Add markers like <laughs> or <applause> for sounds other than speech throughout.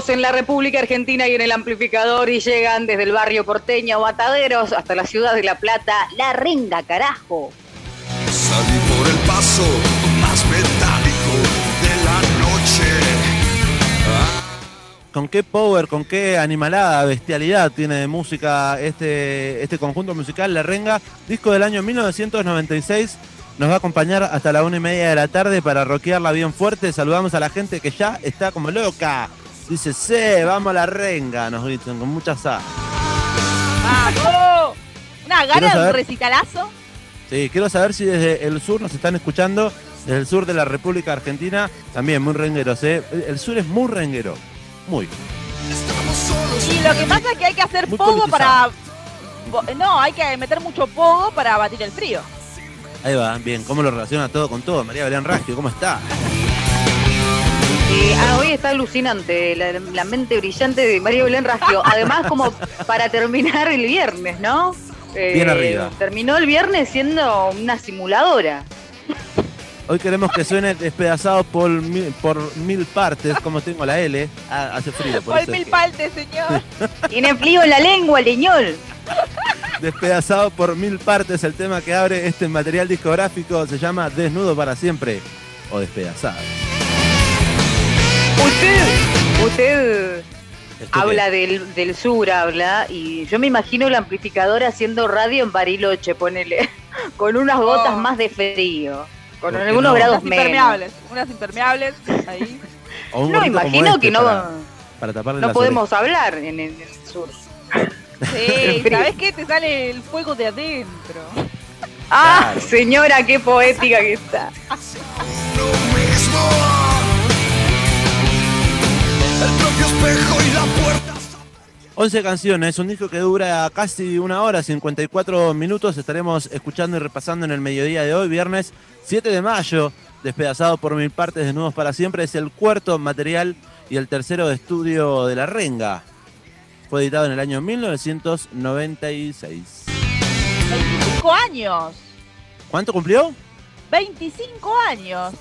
22 minutos en la República Argentina y en el amplificador y llegan desde el barrio porteño Mataderos hasta la ciudad de La Plata, La Renga, carajo. Salí por el paso más metálico de la noche. con qué power, con qué animalada, bestialidad tiene de música este, este conjunto musical, La Renga, disco del año 1996. Nos va a acompañar hasta la una y media de la tarde para rockearla bien fuerte. Saludamos a la gente que ya está como loca. Dice, sí, vamos a La Renga, nos dicen con mucha sa. ¡Vamos! Una gana de un recitalazo. Sí, quiero saber si desde el sur nos están escuchando, desde el sur de la República Argentina, también muy rengueros, ¿eh? El sur es muy renguero, muy. Y lo que pasa es que hay que hacer Muy pogo para. politizado. No, hay que meter mucho pogo para batir el frío. Ahí va, bien, ¿cómo lo relaciona todo con todo? María Belén Raggio, ¿cómo está? Eh, ah, hoy está alucinante la, la mente brillante de María Belén Raggio. Además, como para terminar el viernes, ¿no? Eh, Bien arriba. Terminó el viernes siendo una simuladora. Hoy queremos que suene despedazado por mil, por mil partes, como tengo la L. Ah, hace frío, por Por mil partes, señor. Tiene frío en la lengua, leñol. Despedazado por mil partes, el tema que abre este material discográfico se llama Desnudo para siempre o Despedazado. Usted, usted ¿Esto habla del, del sur, habla, y yo me imagino el amplificador haciendo radio en Bariloche, ponele, <laughs> con unas gotas Oh. más de frío, con ¿Por qué algunos no? grados Unas menos. impermeables. Unas impermeables. Ahí. No, imagino este que no, Para, no podemos hablar en el, en el sur. Sí. <laughs> ¿sabes qué? Te sale el fuego de adentro. Ah, Claro. señora, qué poética que está. 11 canciones, un disco que dura casi una hora, 54 minutos. Estaremos escuchando y repasando en el mediodía de hoy, viernes 7 de mayo. Despedazado por mil partes, desnudos para siempre. Es el cuarto material y el tercero de estudio de La Renga. Fue editado en el año 1996. 25 años. ¿Cuánto cumplió? 25 años.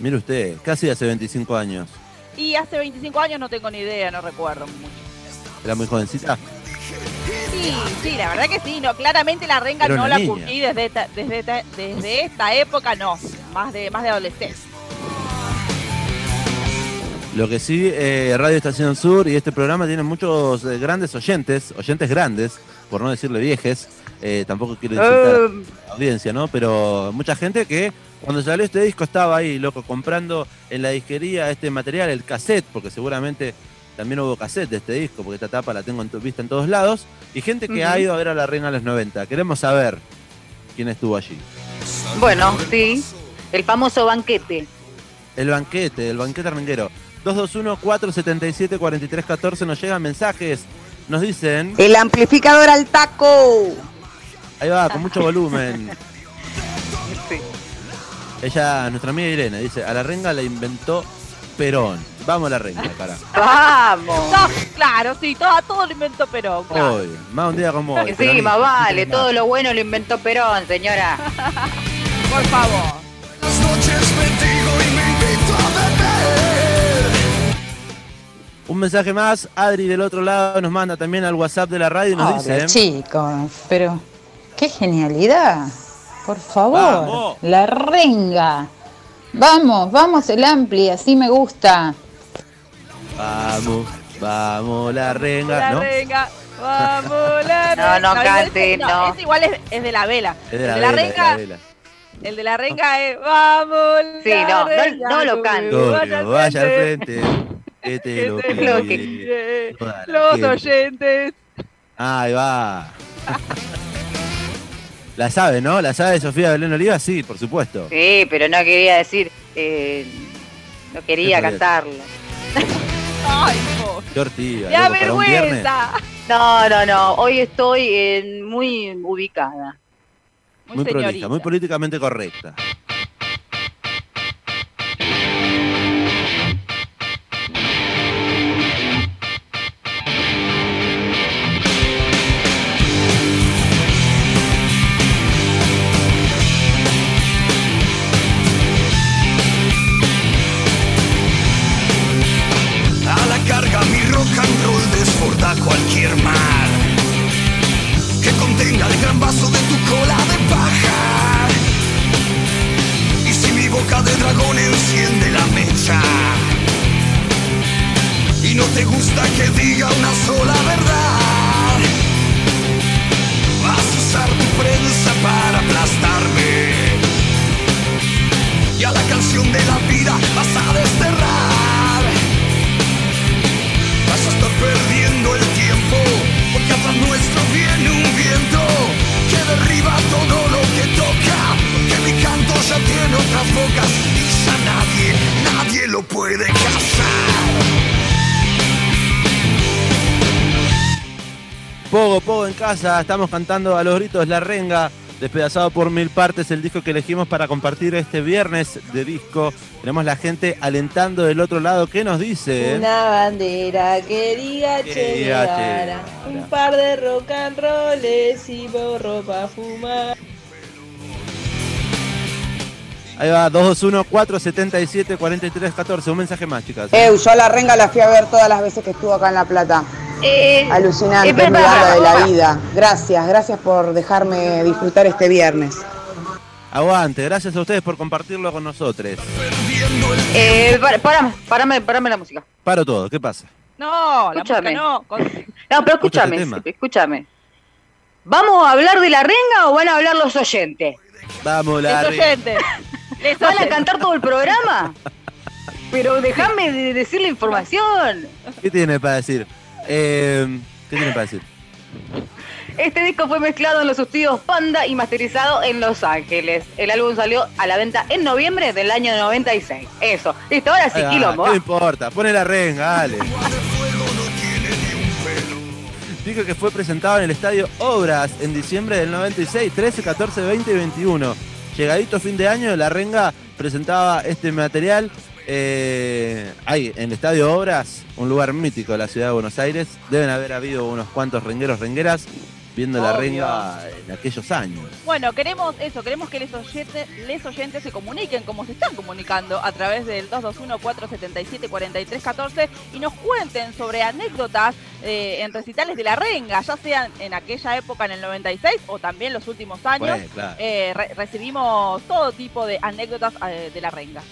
Mire usted, casi hace 25 años. Y hace 25 años no tengo ni idea, no recuerdo mucho. Era muy jovencita. Sí, sí, la verdad que sí, no, claramente la renga no la curtí desde, esta- desde, esta- desde esta época, no, más de, más de adolescencia. Lo que sí, eh, Radio Estación Sur y este programa tienen muchos eh, grandes oyentes, oyentes grandes, por no decirle viejes. Eh, tampoco quiero insultar Eh, a la audiencia, ¿no? Pero mucha gente que cuando salió este disco estaba ahí, loco, comprando en la disquería este material, el cassette, porque seguramente también hubo cassette de este disco, porque esta tapa la tengo en to- vista en todos lados. Y gente que ha ido a ver a la Reina a los 90. Queremos saber quién estuvo allí. bueno, sí, el famoso banquete. El banquete, el banquete renguero. 221-477-4314 nos llegan mensajes. Nos dicen, El amplificador al taco. ahí va, con mucho volumen. <laughs> Sí. Ella, nuestra amiga Irene, dice, a la renga la inventó Perón. Vamos a la renga, cara. Vamos. No, claro, sí, todo, todo lo inventó Perón, claro. Hoy, más un día como hoy. Sí, más vale, todo lo bueno lo inventó Perón, señora. <laughs> Por favor. Las noches bendigo y me invito a beber. Un mensaje más, Adri del otro lado nos manda también al WhatsApp de la radio y nos Pobre dice, chicos, pero qué genialidad. Por favor, Vamos. la renga. Vamos, vamos el ampli, así me gusta. vamos, vamos la renga, La ¿no? renga, vamos la <laughs> No, renga. no igual cante, no. ese igual es, es de la vela. Es de el la, de la vela, de renga, la vela. el de la renga es vamos Sí, la no, no- renga, no lo cante. Glorio, vaya al frente, que te <laughs> que lo te lo toda la Los oyentes. Ahí va. <laughs> La sabe, ¿no? La sabe Sofía Belén Oliva, sí, por supuesto. Sí, pero no quería decir, eh, no quería ¿Qué podía cantarla. Ay, po. Qué ortiga, ¡Me da loco, para un viernes. vergüenza! No, no, no, hoy estoy eh, muy ubicada. Muy, Muy prolija, muy políticamente correcta. Que diga una sola verdad. Vas a usar tu prensa para aplastarme. Y a la canción de la vida vas a desterrar. Vas a estar perdiendo el tiempo, porque atrás nuestro viene un viento que derriba todo lo que toca. Que mi canto ya tiene otras bocas y ya nadie, nadie lo puede cazar. Pogo, Pogo en casa, estamos cantando a los gritos La Renga, despedazado por mil partes, el disco que elegimos para compartir este viernes de disco. Tenemos la gente alentando del otro lado, ¿qué nos dice? Una bandera que diga Que Che Guevara. Un par de rock and rolls y borro pa' fumar. Ahí va, 221-477-4314, un mensaje más, chicas. Eu, yo a la renga la fui a ver todas las veces que estuvo acá en La Plata. Eh, Alucinante, es de la vida. Gracias, gracias por dejarme disfrutar este viernes. Aguante, gracias a ustedes por compartirlo con nosotros. Eh, para- parame, parame, parame la música. Paro todo, ¿qué pasa? No, Escúchame. no. Con- No, pero escúchame, este tema. escúchame. ¿Vamos a hablar de la renga o van a hablar los oyentes? Vamos, la Renga. oyentes. Les ¿Van a cantar todo el programa? <laughs> Pero déjame de decir la información. ¿Qué tiene para decir? Eh, ¿Qué tiene para decir? Este disco fue mezclado en los estudios Panda y masterizado en Los Ángeles. El álbum salió a la venta en noviembre del año 96. Eso. Listo, ahora sí, va, quilombo. ¿Qué va. me importa? Pone la renga, dale. Dijo que fue presentado en el estadio Obras en diciembre del 96, 13, 14, 20 y 21. Llegadito fin de año, la renga presentaba este material eh, ahí, en el estadio Obras, un lugar mítico de la ciudad de Buenos Aires. Deben haber habido unos cuantos rengueros, rengueras, viendo la renga en aquellos años. Bueno, queremos eso, queremos que les oyentes, les oyentes se comuniquen como se están comunicando a través del 221-477-4314 y nos cuenten sobre anécdotas eh, en recitales de la renga, ya sean en aquella época en el 96 o también los últimos años. Bueno, claro. Eh, re- recibimos todo tipo de anécdotas eh, de la renga.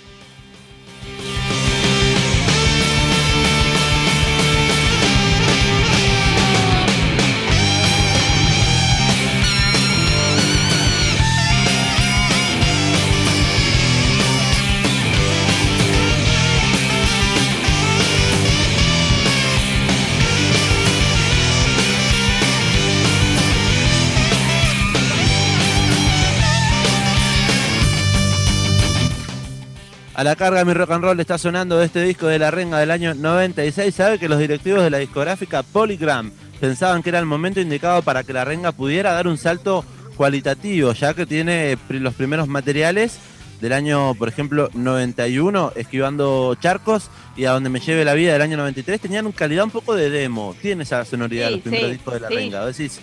A la carga mi rock and roll está sonando este disco de la renga del año 96. Sabe que los directivos de la discográfica Polygram pensaban que era el momento indicado para que la renga pudiera dar un salto cualitativo, ya que tiene pri- los primeros materiales del año, por ejemplo, 91, esquivando charcos, y a donde me lleve la vida del año 93, tenían una calidad un poco de demo. Tiene esa sonoridad Sí, los primeros sí, discos de la sí. renga. Decís,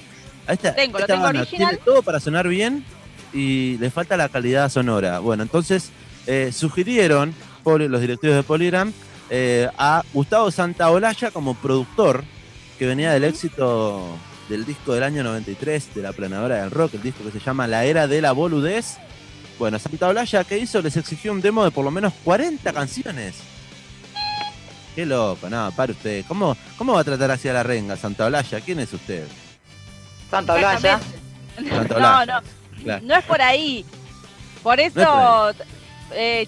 a esta, Tengo, lo esta tengo banda original. tiene todo para sonar bien y le falta la calidad sonora. Bueno, entonces eh, sugirieron los directivos de Polygram eh, a Gustavo Santaolalla como productor, que venía del éxito del disco del año 93 de la planadora del rock, el disco que se llama La Era de la Boludez. Bueno, Santaolalla, ¿qué hizo? Les exigió un demo de por lo menos 40 canciones. Qué loco, no, para usted. ¿Cómo, ¿Cómo va a tratar así a la renga, Santaolalla? ¿Quién es usted? Santa Blaya. Santa No, no, Claro. no es por ahí. Por No eso es eh,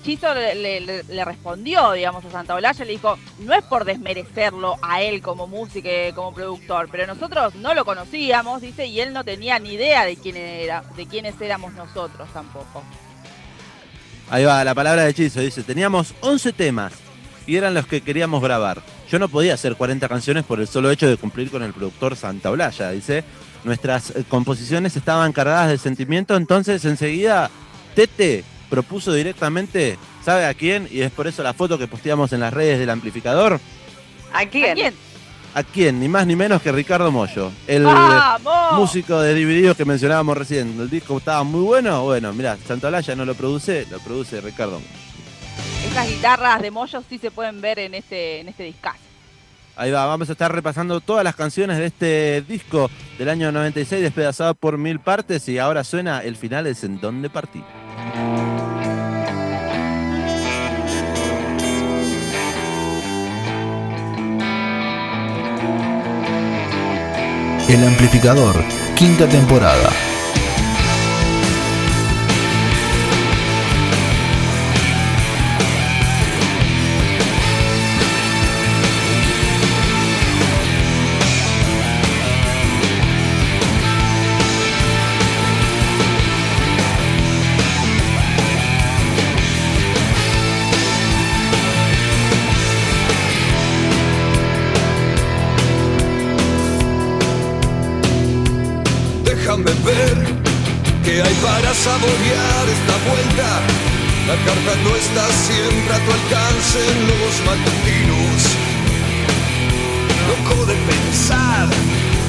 le, respondió, digamos, a Santa Olalla, le dijo, no es por desmerecerlo a él como músico, como productor, pero nosotros no lo conocíamos, dice, y él no tenía ni idea de quién era, de quiénes éramos nosotros tampoco. Ahí va, la palabra de hechizo. Dice, teníamos 11 temas y eran los que queríamos grabar. Yo no podía hacer 40 canciones por el solo hecho de cumplir con el productor Santa Olalla, dice. Nuestras eh, composiciones estaban cargadas de sentimiento, entonces enseguida Tete propuso directamente, ¿sabe a quién? Y es por eso la foto que posteamos en las redes del amplificador. ¿A ¿A quién? quién? ¿A quién? Ni más ni menos que Ricardo Mollo, el ¡Vamos! músico de Divididos que mencionábamos recién. El disco estaba muy bueno. Bueno, mirá, Santa Olalla no lo produce, lo produce Ricardo Mollo. Esas guitarras de Moyo sí se pueden ver en este, en este discazo. Ahí va, vamos a estar repasando todas las canciones de este disco del año 96, despedazado por mil partes, y ahora suena el final es en donde partí. El Amplificador, quinta temporada. Saborear esta vuelta. La carta no está siempre a tu alcance en los matutinos. Loco de pensar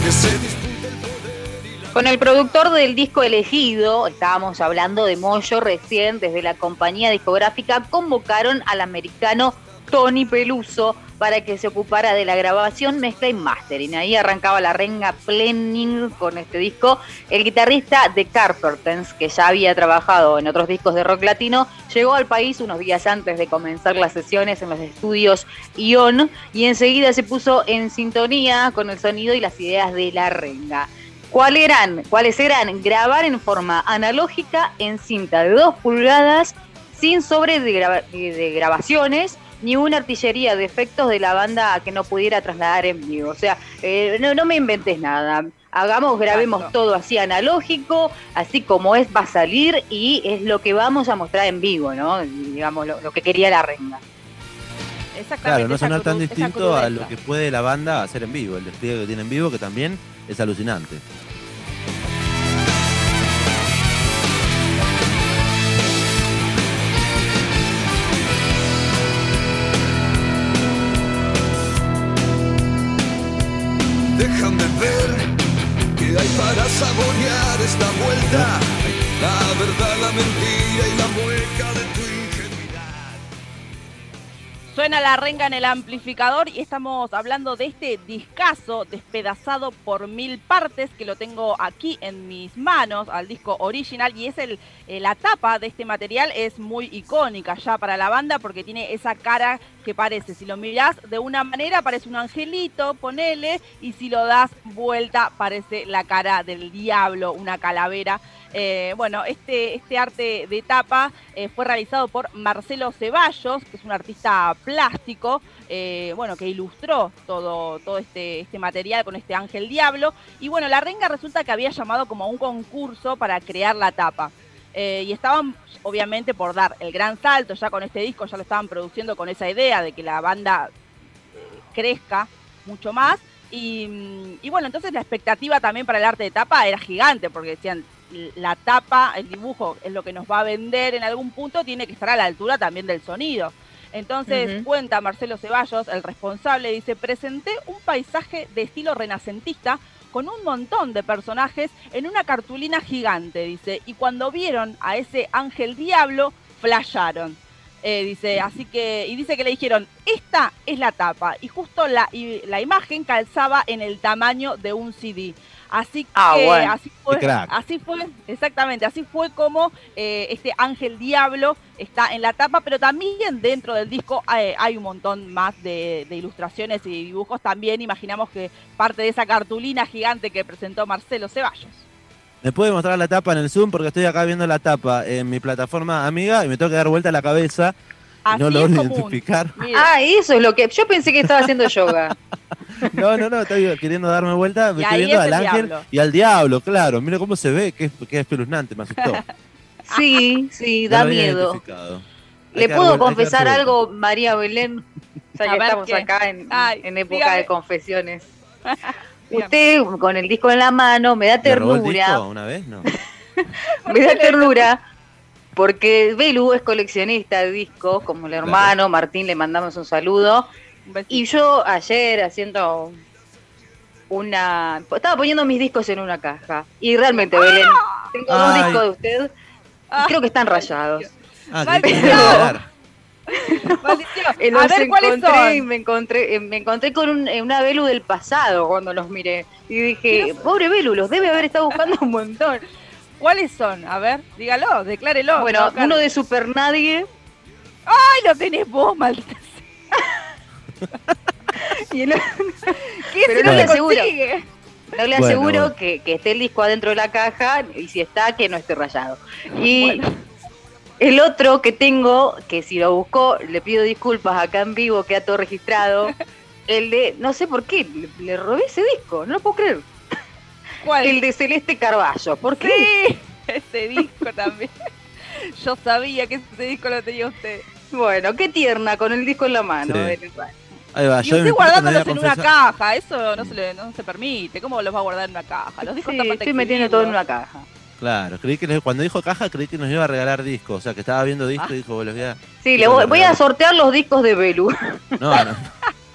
que se disputa el poder Con el productor del disco elegido, estábamos hablando de Moyo recién, desde la compañía discográfica convocaron al americano Tony Peluso para que se ocupara de la grabación, mezcla y mastering. Ahí arrancaba la renga planning con este disco. El guitarrista de Carpenters, que ya había trabajado en otros discos de rock latino, llegó al país unos días antes de comenzar las sesiones en los estudios Ion y enseguida se puso en sintonía con el sonido y las ideas de la renga. ¿Cuál eran, ¿Cuáles eran? Grabar en forma analógica en cinta de 2 pulgadas, sin sobre de, graba- de grabaciones, ni una artillería de efectos de la banda que no pudiera trasladar en vivo. O sea, eh, no, no me inventes nada. Hagamos, grabemos Exacto. todo así analógico, así como es va a salir y es lo que vamos a mostrar en vivo, ¿no? Digamos, lo, lo que quería la renga. Exactamente. Claro, no sonar tan distinto a lo que puede la banda hacer en vivo. El despliegue que tiene en vivo, que también es alucinante. Suena la renga en el amplificador y estamos hablando de este discazo despedazado por mil partes que lo tengo aquí en mis manos al disco original y es el eh, la tapa de este material es muy icónica ya para la banda porque tiene esa cara que parece, si lo mirás de una manera parece un angelito, ponele, y si lo das vuelta parece la cara del diablo, una calavera. Eh, bueno, este, este arte de tapa eh, fue realizado por Marcelo Ceballos, que es un artista plástico, eh, bueno, que ilustró todo, todo este, este material con este ángel diablo. Y bueno, la renga resulta que había llamado como a un concurso para crear la tapa. Y estaban obviamente por dar el gran salto, ya con este disco ya lo estaban produciendo con esa idea de que la banda crezca mucho más. Mm, y bueno, entonces la expectativa también para el arte de tapa era gigante, porque decían, la tapa, el dibujo es lo que nos va a vender en algún punto, tiene que estar a la altura también del sonido. Entonces cuenta Marcelo Ceballos, el responsable, dice, presenté un paisaje de estilo renacentista con un montón de personajes en una cartulina gigante, dice, y cuando vieron a ese ángel diablo, flasharon. Eh, dice, así que, y dice que le dijeron, esta es la tapa, y justo la, y la imagen calzaba en el tamaño de un CD. Así que Ah, bueno. así fue, así fue, exactamente, así fue como eh, este ángel diablo está en la tapa, pero también dentro del disco eh, hay un montón más de, de ilustraciones y dibujos. También imaginamos que parte de esa cartulina gigante que presentó Marcelo Ceballos. ¿Me puede mostrar la tapa en el Zoom? Porque estoy acá viendo la tapa en mi plataforma amiga y me tengo que dar vuelta la cabeza y Así no logro <laughs> identificar. Ah, eso es lo que. Yo pensé que estaba haciendo yoga. <laughs> No, no, no, estoy queriendo darme vuelta. Me estoy viendo es al el ángel diablo. y al diablo, claro. Mira cómo se ve, que es, que es espeluznante, me asustó. <laughs> Sí, sí, da miedo. ¿Le puedo dar confesar vuelta. algo, María Belén? Ya que estamos ¿qué? acá en, Ay, en época dígame. de confesiones. <laughs> Usted con el disco en la mano me da ¿Le robó el ternura, disco una vez? No. <laughs> me da ternura porque Belu es coleccionista de discos, como el hermano, Martín le mandamos un saludo. Y yo ayer haciendo una... Estaba poniendo mis discos en una caja. Y realmente, Belén, tengo dos discos de usted Ah, y creo que están rayados. Ah, <laughs> a ver cuáles y son. me encontré, eh, me encontré con un- eh, una Belu del pasado cuando los miré. Y dije, pobre Belu, los debe haber estado buscando un montón. ¿Cuáles son? A ver, dígalo, declárelo. bueno, No, uno de Super Nadie ¡Ay, lo tenés vos, maldita! <laughs> y el, <laughs> ¿Qué Pero no le aseguro. consigue? No le Bueno, aseguro bueno. Que, que esté el disco adentro de la caja y si está, que no esté rayado. Y el otro que tengo, que si lo busco, le pido disculpas acá en vivo, queda todo registrado. <laughs> El de, no sé por qué, le, le robé ese disco, no lo puedo creer. ¿Cuál? El de Celeste Carballo, ¿por qué? Sí, ese disco también. Yo sabía que ese disco lo tenía usted. Bueno, qué tierna, con el disco en la mano. Sí. Ahí va, Y yo usted guardándolos en una caja, eso no se, le, no se permite. ¿Cómo los va a guardar en una caja? Los discos Sí, están estoy metiendo todo en una caja. Claro, creí que les- cuando dijo caja creí que nos iba a regalar discos. O sea, que estaba viendo discos y dijo, "Bueno, los voy a... Sí, le voy, voy a sortear los discos de Belu. <laughs> No, no.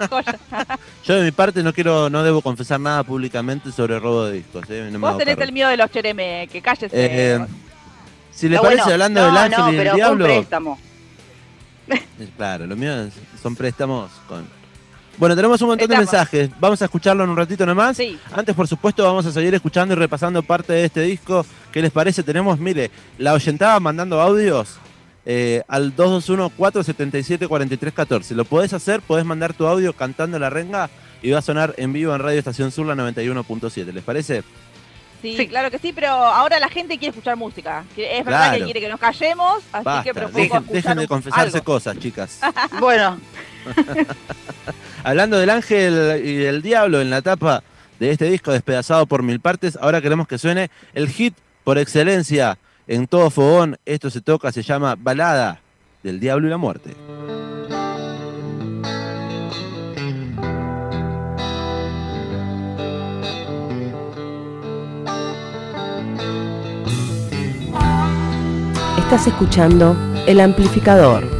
<laughs> <laughs> Yo de mi parte no quiero, no debo confesar nada públicamente sobre robo de discos. ¿eh? No Vos tenés cargo. el miedo de los chereme, que cállese. Eh, si le No, parece, bueno, hablando no, del ángel no, y del diablo. préstamo. eh, Claro, lo mío es- son préstamos con. Bueno, tenemos un montón de mensajes. Vamos a escucharlo en un ratito nomás. Sí. Antes, por supuesto, vamos a seguir escuchando y repasando parte de este disco. ¿Qué les parece? Tenemos, mire, la oyentada mandando audios eh, al 221-477-4314. Lo podés hacer, podés mandar tu audio cantando la renga y va a sonar en vivo en Radio Estación Sur la 91.7. ¿Les parece? Sí, Sí. claro que sí, pero ahora la gente quiere escuchar música. Es verdad Claro. que quiere que nos callemos, así Basta, que propongo dejen, de confesarse algo. cosas, chicas. <laughs> <laughs> Bueno, <laughs> Hablando del ángel y del diablo en la tapa de este disco despedazado por mil partes, ahora queremos que suene el hit por excelencia en todo fogón. Esto se toca, se llama Balada del Diablo y la Muerte. Estás escuchando El Amplificador.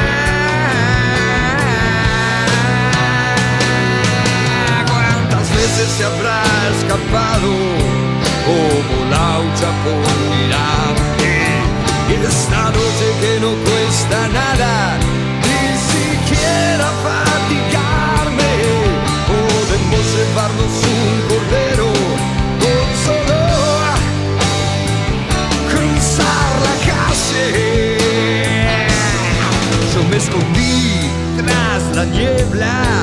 ¿Cuántas veces se habrá escapado como laucha por mirarte? Y esta noche que no cuesta nada, ni siquiera fatigarme, podemos llevarnos un cordero con solo cruzar la calle. Yo me escondí tras la niebla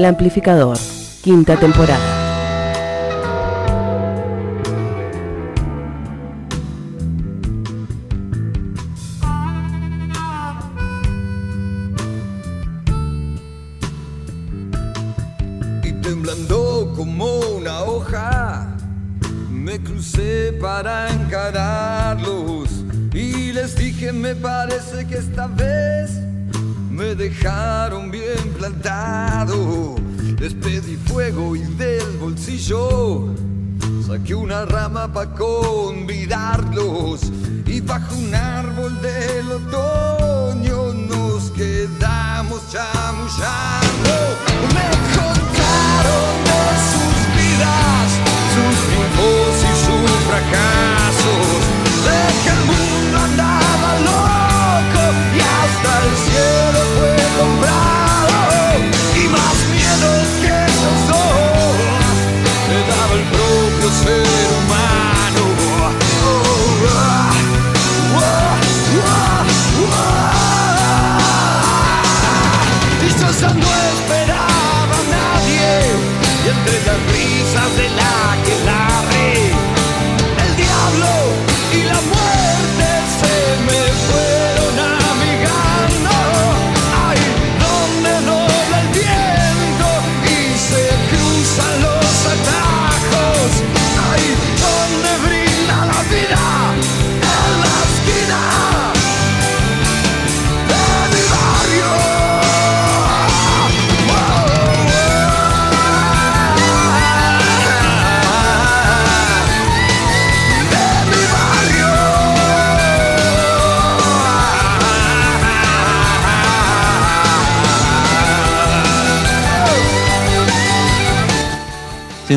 El Amplificador, quinta temporada.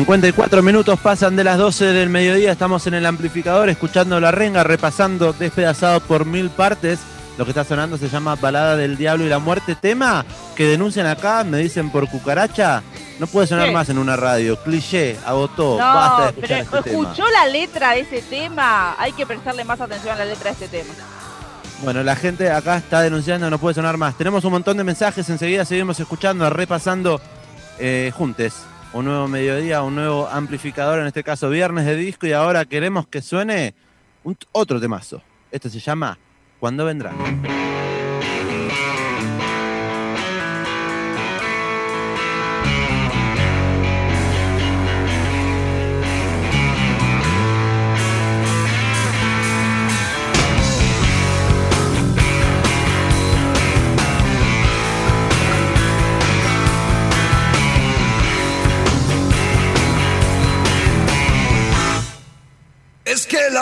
54 minutos pasan de las 12 del mediodía, estamos en el amplificador escuchando La Renga, repasando Despedazado por mil partes. Lo que está sonando se llama Balada del Diablo y la Muerte, tema que denuncian acá, me dicen por cucaracha, no puede sonar ¿Qué? más en una radio, cliché, agotó, basta de No, escuchar pero este tema. escuchó la letra de ese tema. Hay que prestarle más atención a la letra de este tema. Bueno, la gente acá está denunciando, no puede sonar más. Tenemos un montón de mensajes, enseguida seguimos escuchando, repasando eh, juntes. Un nuevo mediodía, un nuevo amplificador, en este caso viernes de disco, y ahora queremos que suene otro temazo. Este se llama ¿Cuándo vendrán?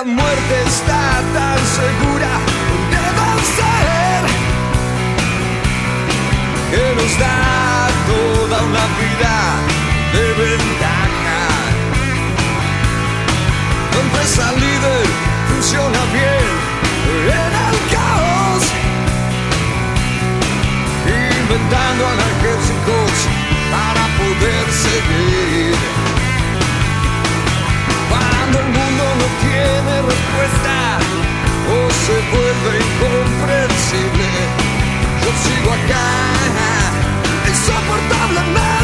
La muerte está tan segura de vencer que nos da toda una vida de ventaja. Empresa líder funciona bien en el caos, inventando analgésicos para poder seguir. Cuando el mundo tiene respuesta o se vuelve incomprensible, yo sigo acá, insoportablemente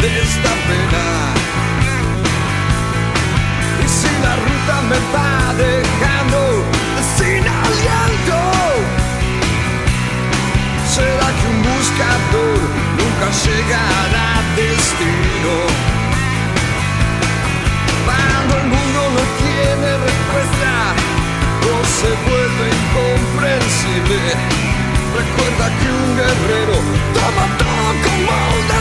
de esta pena. Y si la ruta me va dejando sin aliento, será que un buscador nunca llegará a destino. Cuando el mundo no tiene respuesta o se vuelve incomprensible. Recuerda que un guerrero toma todo como un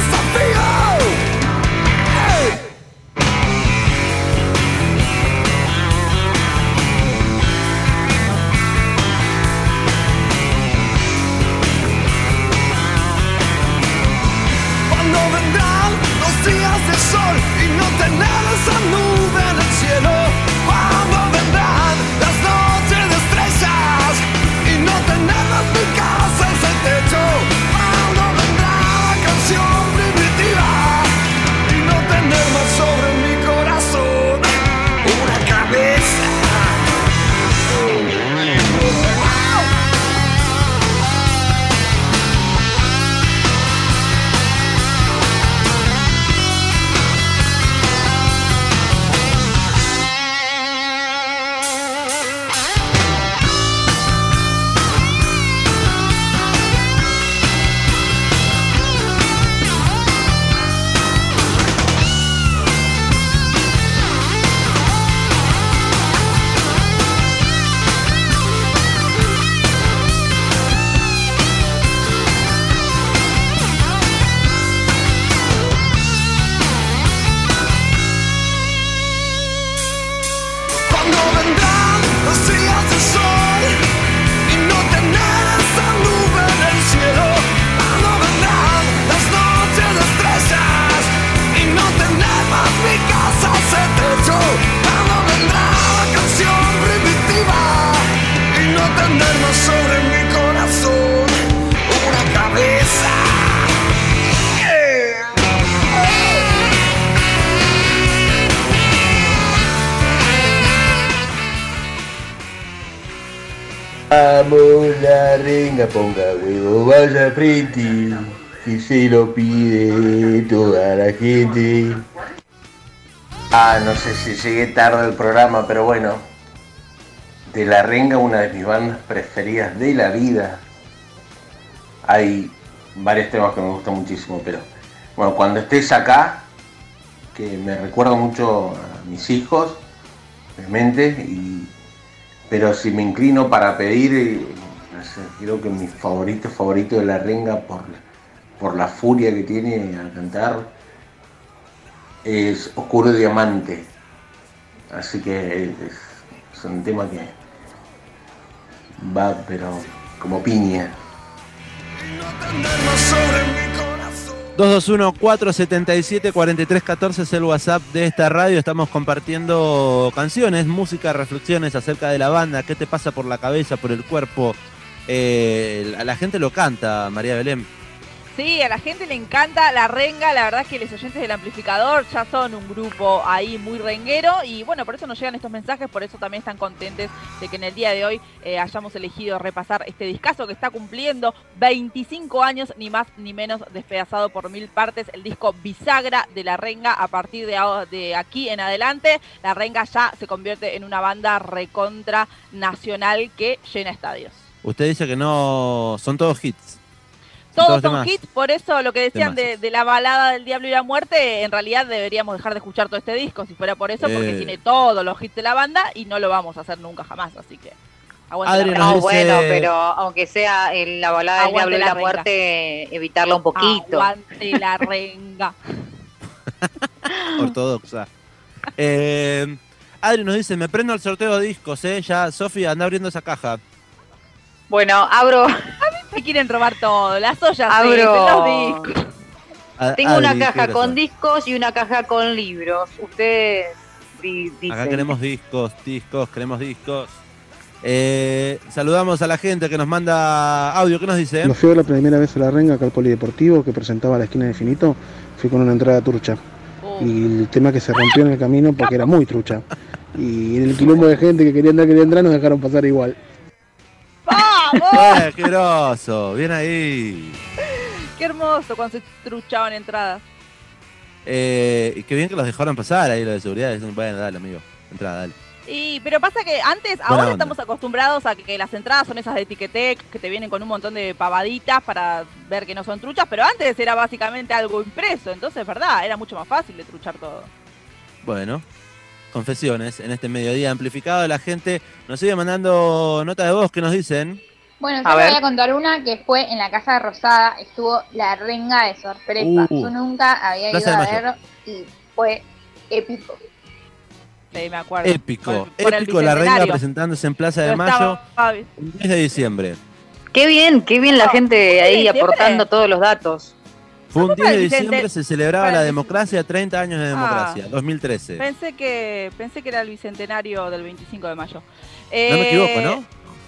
ponga huevo, vaya frente, que se lo pide toda la gente. Ah, no sé si llegué tarde al programa, pero bueno, de la renga, una de mis bandas preferidas de la vida. Hay varios temas que me gustan muchísimo, pero bueno, cuando estés acá, que me recuerda mucho a mis hijos, obviamente, pero si me inclino para pedir, sé, creo que mi favorito, favorito de la renga por, por la furia que tiene al cantar es Oscuro Diamante. Así que es, es un tema que va, pero como piña. 221-477-4314 es el WhatsApp de esta radio. Estamos compartiendo canciones, música, reflexiones acerca de la banda. ¿Qué te pasa por la cabeza, por el cuerpo? Eh, a la gente lo canta, María Belén. Sí, a la gente le encanta la renga, la verdad es que los oyentes del amplificador ya son un grupo ahí muy renguero y bueno, por eso nos llegan estos mensajes, por eso también están contentes de que en el día de hoy eh, hayamos elegido repasar este discazo que está cumpliendo 25 años, ni más ni menos despedazado por mil partes, el disco Bisagra de la renga a partir de, de aquí en adelante, la renga ya se convierte en una banda recontra nacional que llena estadios. Usted dice que no son todos hits. Todos son hits, por eso lo que decían de, de, la balada del diablo y la muerte, en realidad deberíamos dejar de escuchar todo este disco, si fuera por eso, porque Eh. tiene todos los hits de la banda y no lo vamos a hacer nunca jamás, así que... Adri No, bueno, pero aunque sea en la balada del diablo y la muerte, evitarla un poquito. Aguante la <laughs> renga. <laughs> ortodoxa. Eh, Adri nos dice, me prendo el sorteo de discos, ¿eh? Ya, Sofía, anda abriendo esa caja. Bueno, abro, <laughs> Me quieren robar todo, las ollas, Abro. sí, los discos. A- tengo una ¿qué caja con discos y una caja con libros. Ustedes di- dicen. Acá queremos discos, discos, queremos discos. Eh, saludamos a la gente que nos manda audio. ¿Qué nos dice? Cuando fui a ver la primera vez a la renga acá al polideportivo que presentaba la esquina de Finito, fui con una entrada trucha. Uh, Y el tema que se rompió en el camino porque era muy trucha. Y en el quilombo de gente que quería entrar, quería entrar, nos dejaron pasar igual. ¡Vamos! Eh, ¡Qué groso! Bien ahí. Qué hermoso cuando se truchaban entradas. Eh, y qué bien que los dejaron pasar ahí, lo de seguridad. Dicen, Bueno, dale, amigo. Entrada, dale. Y, pero pasa que antes, Buena ahora onda. estamos acostumbrados a que las entradas son esas de Ticketek, que te vienen con un montón de pavaditas para ver que no son truchas, pero antes era básicamente algo impreso, entonces, verdad, era mucho más fácil de truchar todo. Bueno, confesiones. En este mediodía amplificado, la gente nos sigue mandando nota de voz que nos dicen. Bueno, A yo ver. voy a contar una que fue en la Casa Rosada, estuvo la renga de sorpresa. Uh. yo nunca había ido a de ver y fue épico. Sí, me acuerdo. Épico, Por- por el épico la renga presentándose en Plaza de Mayo el 10 de diciembre. Qué bien, qué bien la No, gente ahí ¿siempre? aportando todos los datos. Fue un ¿Cómo 10 de diciembre, Vicente- se celebraba la democracia, 30 años de Ah. democracia, 2013. Pensé que, pensé que era el bicentenario del 25 de mayo. No me equivoco, Eh, ¿no?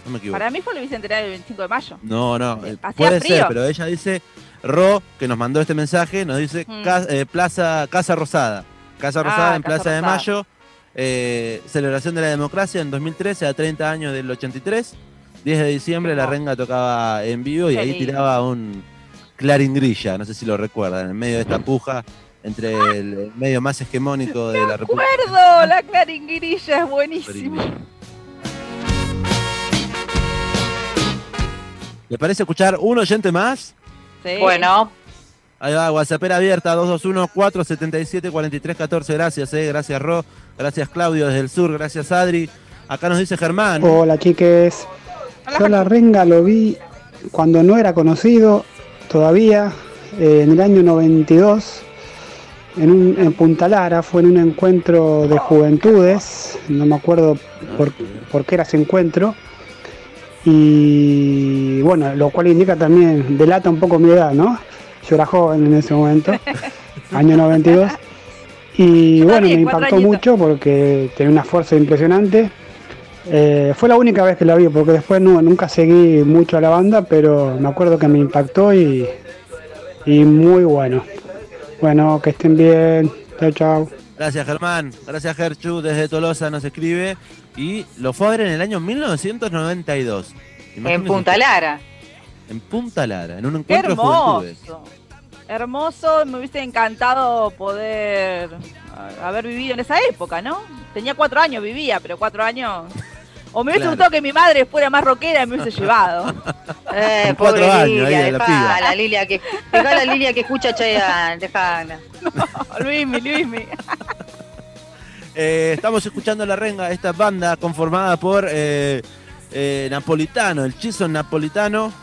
No me equivoco. Para mí fue el bicentenario del 25 de mayo. No, no, eh, Hacía puede frío. ser, pero ella dice, Ro, que nos mandó este mensaje, nos dice Mm. ca- eh, Plaza Casa Rosada. Casa Ah, Rosada en Casa Plaza de. Mayo, eh, celebración de la democracia en 2013, a 30 años del 83. 10 de diciembre la renga tocaba en vivo y Qué ahí lindo. tiraba un claringrilla, no sé si lo recuerdan, en medio de esta puja entre el medio más hegemónico de la República. ¡Recuerdo! La claringuirilla es buenísima. ¿Le parece escuchar un oyente más? Sí. Bueno, Ahí va, WhatsApp abierta, 221-477-4314. Gracias, eh. Gracias, Ro. Gracias, Claudio, desde el sur. Gracias, Adri. Acá nos dice Germán. Hola chiques, Hola, yo la renga lo vi cuando no era conocido todavía, eh, en el año 92, en, un, en Punta Lara, fue en un encuentro de juventudes, no me acuerdo por, por qué era ese encuentro, y bueno, lo cual indica también, delata un poco mi edad, ¿no? Yo era joven en ese momento, <laughs> año 92. Y bueno, me impactó mucho porque tenía una fuerza impresionante. Eh, fue la única vez que la vi, porque después no, nunca seguí mucho a la banda, pero me acuerdo que me impactó y, y muy bueno. Bueno, que estén bien. Chao, chao. Gracias, Germán. Gracias, Gerchu. Desde Tolosa nos escribe. Y lo fue a ver en el año 1992. En Imagínense Punta ustedes. Lara. En Punta Lara, en un Qué encuentro de juventudes. hermoso. Hermoso, me hubiese encantado poder haber vivido en esa época, ¿no? Tenía cuatro años, vivía, pero cuatro años. O me hubiese Claro. gustado que mi madre fuera más rockera y me hubiese llevado. <laughs> Eh, pobre cuatro años, Lilia, ahí de la dejá piba. la Lilia que, dejá la Lilia que escucha Chayanne, dejala. <laughs> Luismi, Luismi. <laughs> Eh, estamos escuchando La Renga, esta banda conformada por eh, eh, Napolitano, el Chizo Napolitano.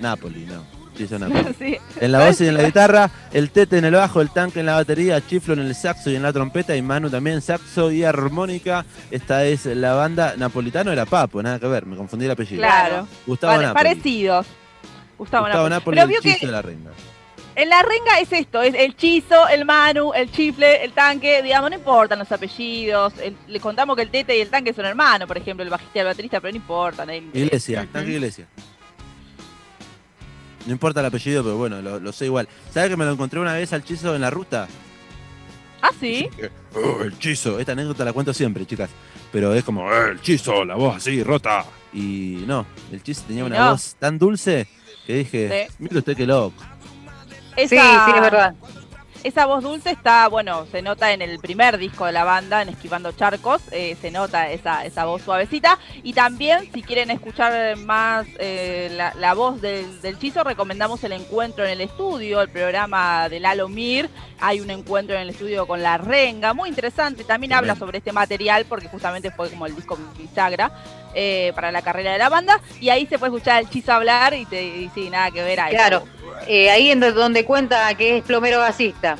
Napoli, no. <laughs> Sí. En la voz y en la guitarra, el Tete en el bajo, el Tanque en la batería, Chiflo en el saxo y en la trompeta, y Manu también saxo y armónica. Esta es la banda Napolitano era Papo, nada que ver, me confundí el apellido. Claro. Gustavo Pare- Napoli. parecidos. Gustavo, Gustavo Napoli. Napoli, Pero el Chizo que de la Renga. en la renga es esto, es el chizo, el manu, el chifle, el tanque, digamos, no importan los apellidos. el- le contamos que el tete y el tanque son hermanos, por ejemplo, el bajista y el baterista, pero no importa. nadie le interesa. Iglesia, Tanque Iglesia. No importa el apellido, pero bueno, lo, lo sé igual. ¿Sabes que me lo encontré una vez al Chizo en la ruta? Ah, sí. Oh, el Chizo, esta anécdota la cuento siempre, chicas. Pero es como, "Eh, el Chizo, la voz así, rota. Y no, el Chizo tenía una no. voz tan dulce que dije, Sí. mire usted qué loco. Esa, Sí, sí, es verdad. Esa voz dulce está, bueno, se nota en el primer disco de la banda, en Esquivando Charcos, eh, se nota esa, esa voz suavecita. Y también, si quieren escuchar más eh, la, la voz del, del Chizo, recomendamos el encuentro en el estudio, el programa de Lalo Mir. Hay un encuentro en el estudio con La Renga, muy interesante. También habla sobre este material, porque justamente fue como el disco bisagra eh, para la carrera de la banda. Y ahí se puede escuchar al Chizo hablar y, te, y sí, nada que ver ahí. Claro, eh, ahí en donde cuenta que es plomero gasista.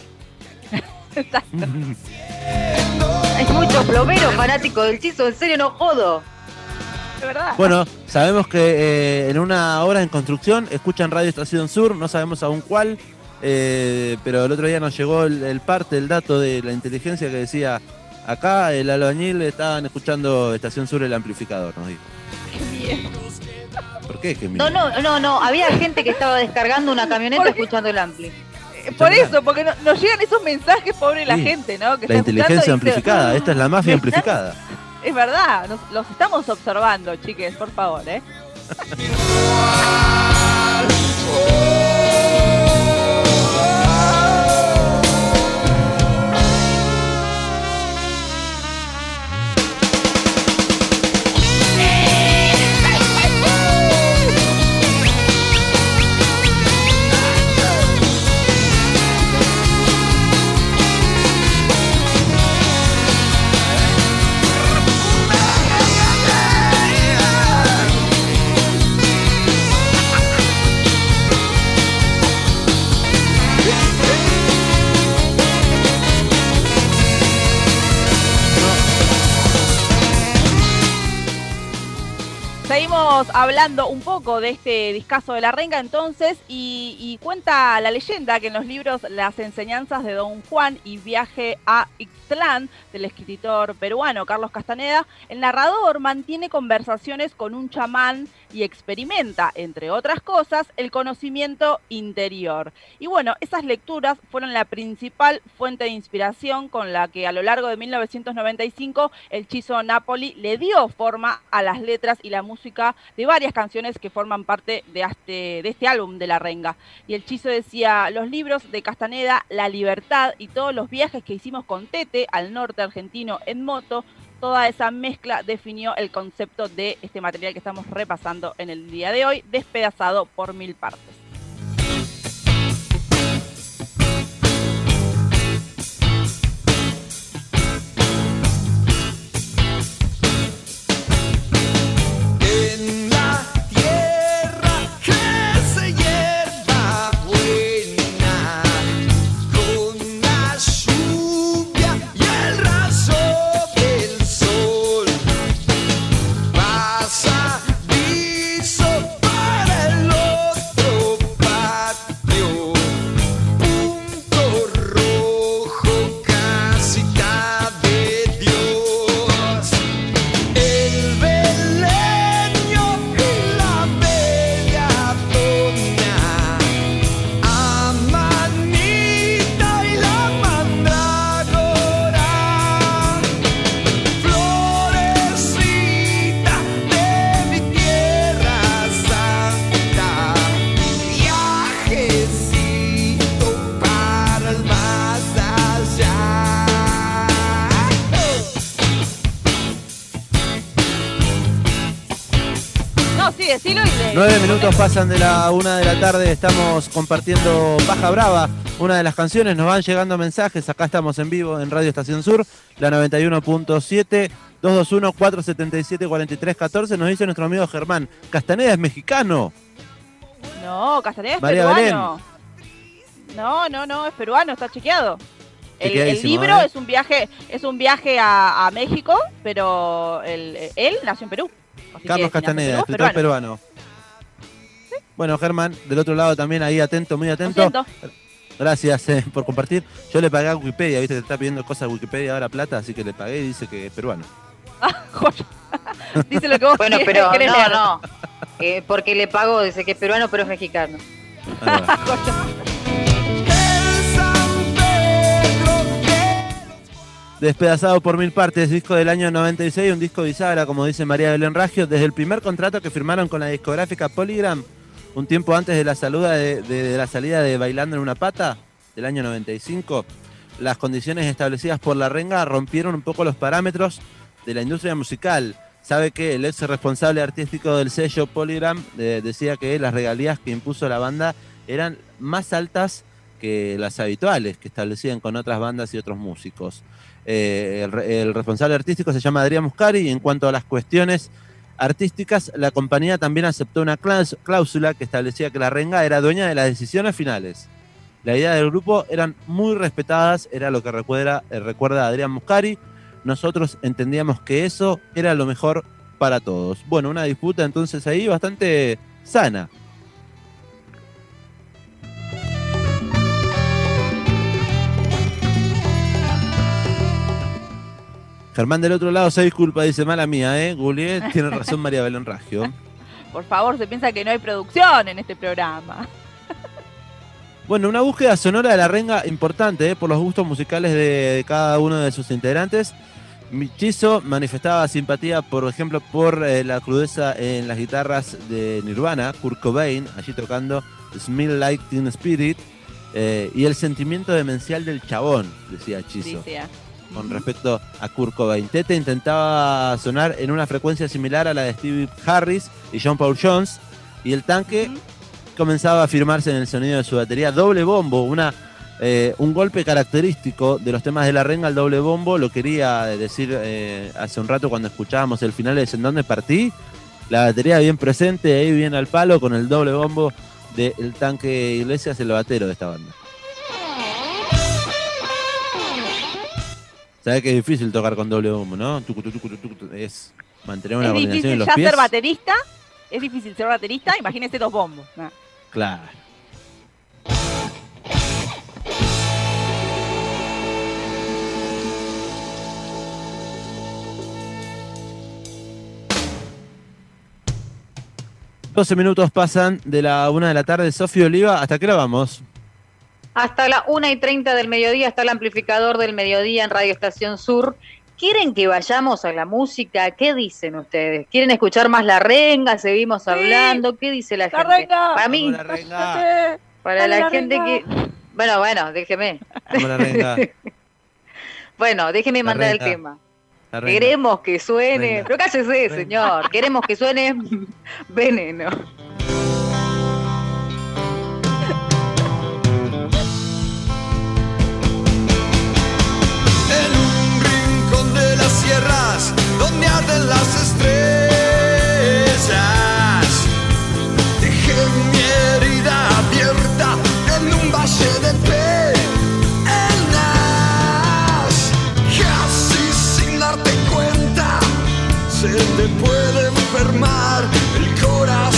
Hay <laughs> muchos plomeros fanáticos del chizo, en serio no jodo. De verdad. Bueno, sabemos que eh, en una obra en construcción escuchan Radio Estación Sur, no sabemos aún cuál, eh, pero el otro día nos llegó el, el parte, el dato de la inteligencia que decía, acá el albañil estaban escuchando Estación Sur el amplificador, nos dijo. ¿Por qué? Qué No, no, no, no, había gente que estaba descargando una camioneta ¿Por qué? escuchando el ampli. Por eso, porque no- nos llegan esos mensajes, pobre la Sí, gente, ¿no? Que La inteligencia dice, amplificada, esta es la mafia "Me amplificada. están-". Es verdad, nos- los estamos observando, chiques, por favor, ¿eh? <laughs> Hablando un poco de este discazo de la renga entonces y, y cuenta la leyenda que en los libros Las enseñanzas de Don Juan y Viaje a Ixtlán del escritor peruano Carlos Castaneda, el narrador mantiene conversaciones con un chamán y experimenta, entre otras cosas, el conocimiento interior. Y bueno, esas lecturas fueron la principal fuente de inspiración con la que a lo largo de 1995 el Chizo Napoli le dio forma a las letras y la música de varias canciones que forman parte de este, de este álbum de La Renga. Y el Chizo decía, los libros de Castaneda, La Libertad y todos los viajes que hicimos con Tete al norte argentino en moto, toda esa mezcla definió el concepto de este material que estamos repasando en el día de hoy, despedazado por mil partes. Pasan de la una de la tarde, estamos compartiendo Baja Brava, una de las canciones, nos van llegando mensajes, acá estamos en vivo en Radio Estación Sur, la 91.7, 221-477-4314, nos dice nuestro amigo Germán, Castaneda es mexicano. No, Castaneda es María peruano. No, no, no, es peruano, está chequeado. El, libro ¿eh? es un viaje, es un viaje a, a México, pero el- él nació en Perú. Así Carlos Castaneda, escritor peruano. Bueno, Germán, del otro lado también ahí atento, muy atento. Gracias eh, por compartir. Yo le pagué a Wikipedia, viste que te está pidiendo cosas a Wikipedia ahora plata, así que le pagué y dice que es peruano. <laughs> <laughs> Dice lo que vos Bueno, pero querés no, leer. no. Eh, porque le pago, dice que es peruano, pero es mexicano. <laughs> Despedazado por mil partes, disco del año 96, un disco bisagra, como dice María Belén Raggio, desde el primer contrato que firmaron con la discográfica Polygram, un tiempo antes de la, saluda de, la salida de Bailando en una pata, del año 95, las condiciones establecidas por la renga rompieron un poco los parámetros de la industria musical. Sabe que el ex responsable artístico del sello Polygram eh, decía que las regalías que impuso la banda eran más altas que las habituales que establecían con otras bandas y otros músicos. Eh, el, el responsable artístico se llama Adrián Muscari y en cuanto a las cuestiones artísticas, la compañía también aceptó una cláusula que establecía que la renga era dueña de las decisiones finales. La idea del grupo eran muy respetadas, era lo que recuerda, eh, recuerda Adrián Muscari. Nosotros entendíamos que eso era lo mejor para todos. Bueno, una disputa entonces ahí bastante sana. Germán del otro lado se disculpa, dice mala mía, ¿eh? Googleé, tiene razón María Belén Raggio. <laughs> Por favor, se piensa que no hay producción en este programa. <laughs> Bueno, una búsqueda sonora de la renga importante ¿eh? por los gustos musicales de, de cada uno de sus integrantes. Michizo manifestaba simpatía, por ejemplo, por eh, la crudeza en las guitarras de Nirvana, Kurt Cobain, allí tocando Smell Like Teen Spirit, eh, y el sentimiento demencial del chabón, decía Chizo Dice, ah. Con respecto a Kurt Cobain. Tete intentaba sonar en una frecuencia similar a la de Steve Harris y John Paul Jones, y el tanque comenzaba a afirmarse en el sonido de su batería doble bombo, una, eh, un golpe característico de los temas de la renga, el doble bombo, lo quería decir eh, hace un rato cuando escuchábamos el final de En dónde partí, la batería bien presente, ahí bien al palo, con el doble bombo del tanque Iglesias, el batero de esta banda. Sabes que es difícil tocar con doble bombo, ¿no? Tucu, tucu, tucu, tucu, tucu, Es mantener una Es coordinación difícil en los ya pies. ser baterista. Es difícil ser baterista. Imagínese dos bombos. Claro. Doce minutos pasan de la una de la tarde. Sofía Oliva, ¿hasta qué hora vamos? Hasta la 1 y 30 del mediodía está el amplificador del mediodía en Radio Estación Sur. ¿Quieren que vayamos a la música? ¿Qué dicen ustedes? ¿Quieren escuchar más la renga? ¿Seguimos hablando? ¿Qué dice la, La gente? renga. Para mí, La renga. para Dale la, la gente renga. que... Bueno, bueno, déjeme. Vamos la renga. <laughs> Bueno, déjeme mandar el tema. Queremos que suene... Renga. Pero cállese, señor. Queremos que suene <laughs> veneno. Sierras donde arden las estrellas. Dejé mi herida abierta en un valle de penas. Casi sin darte cuenta, se te puede enfermar el corazón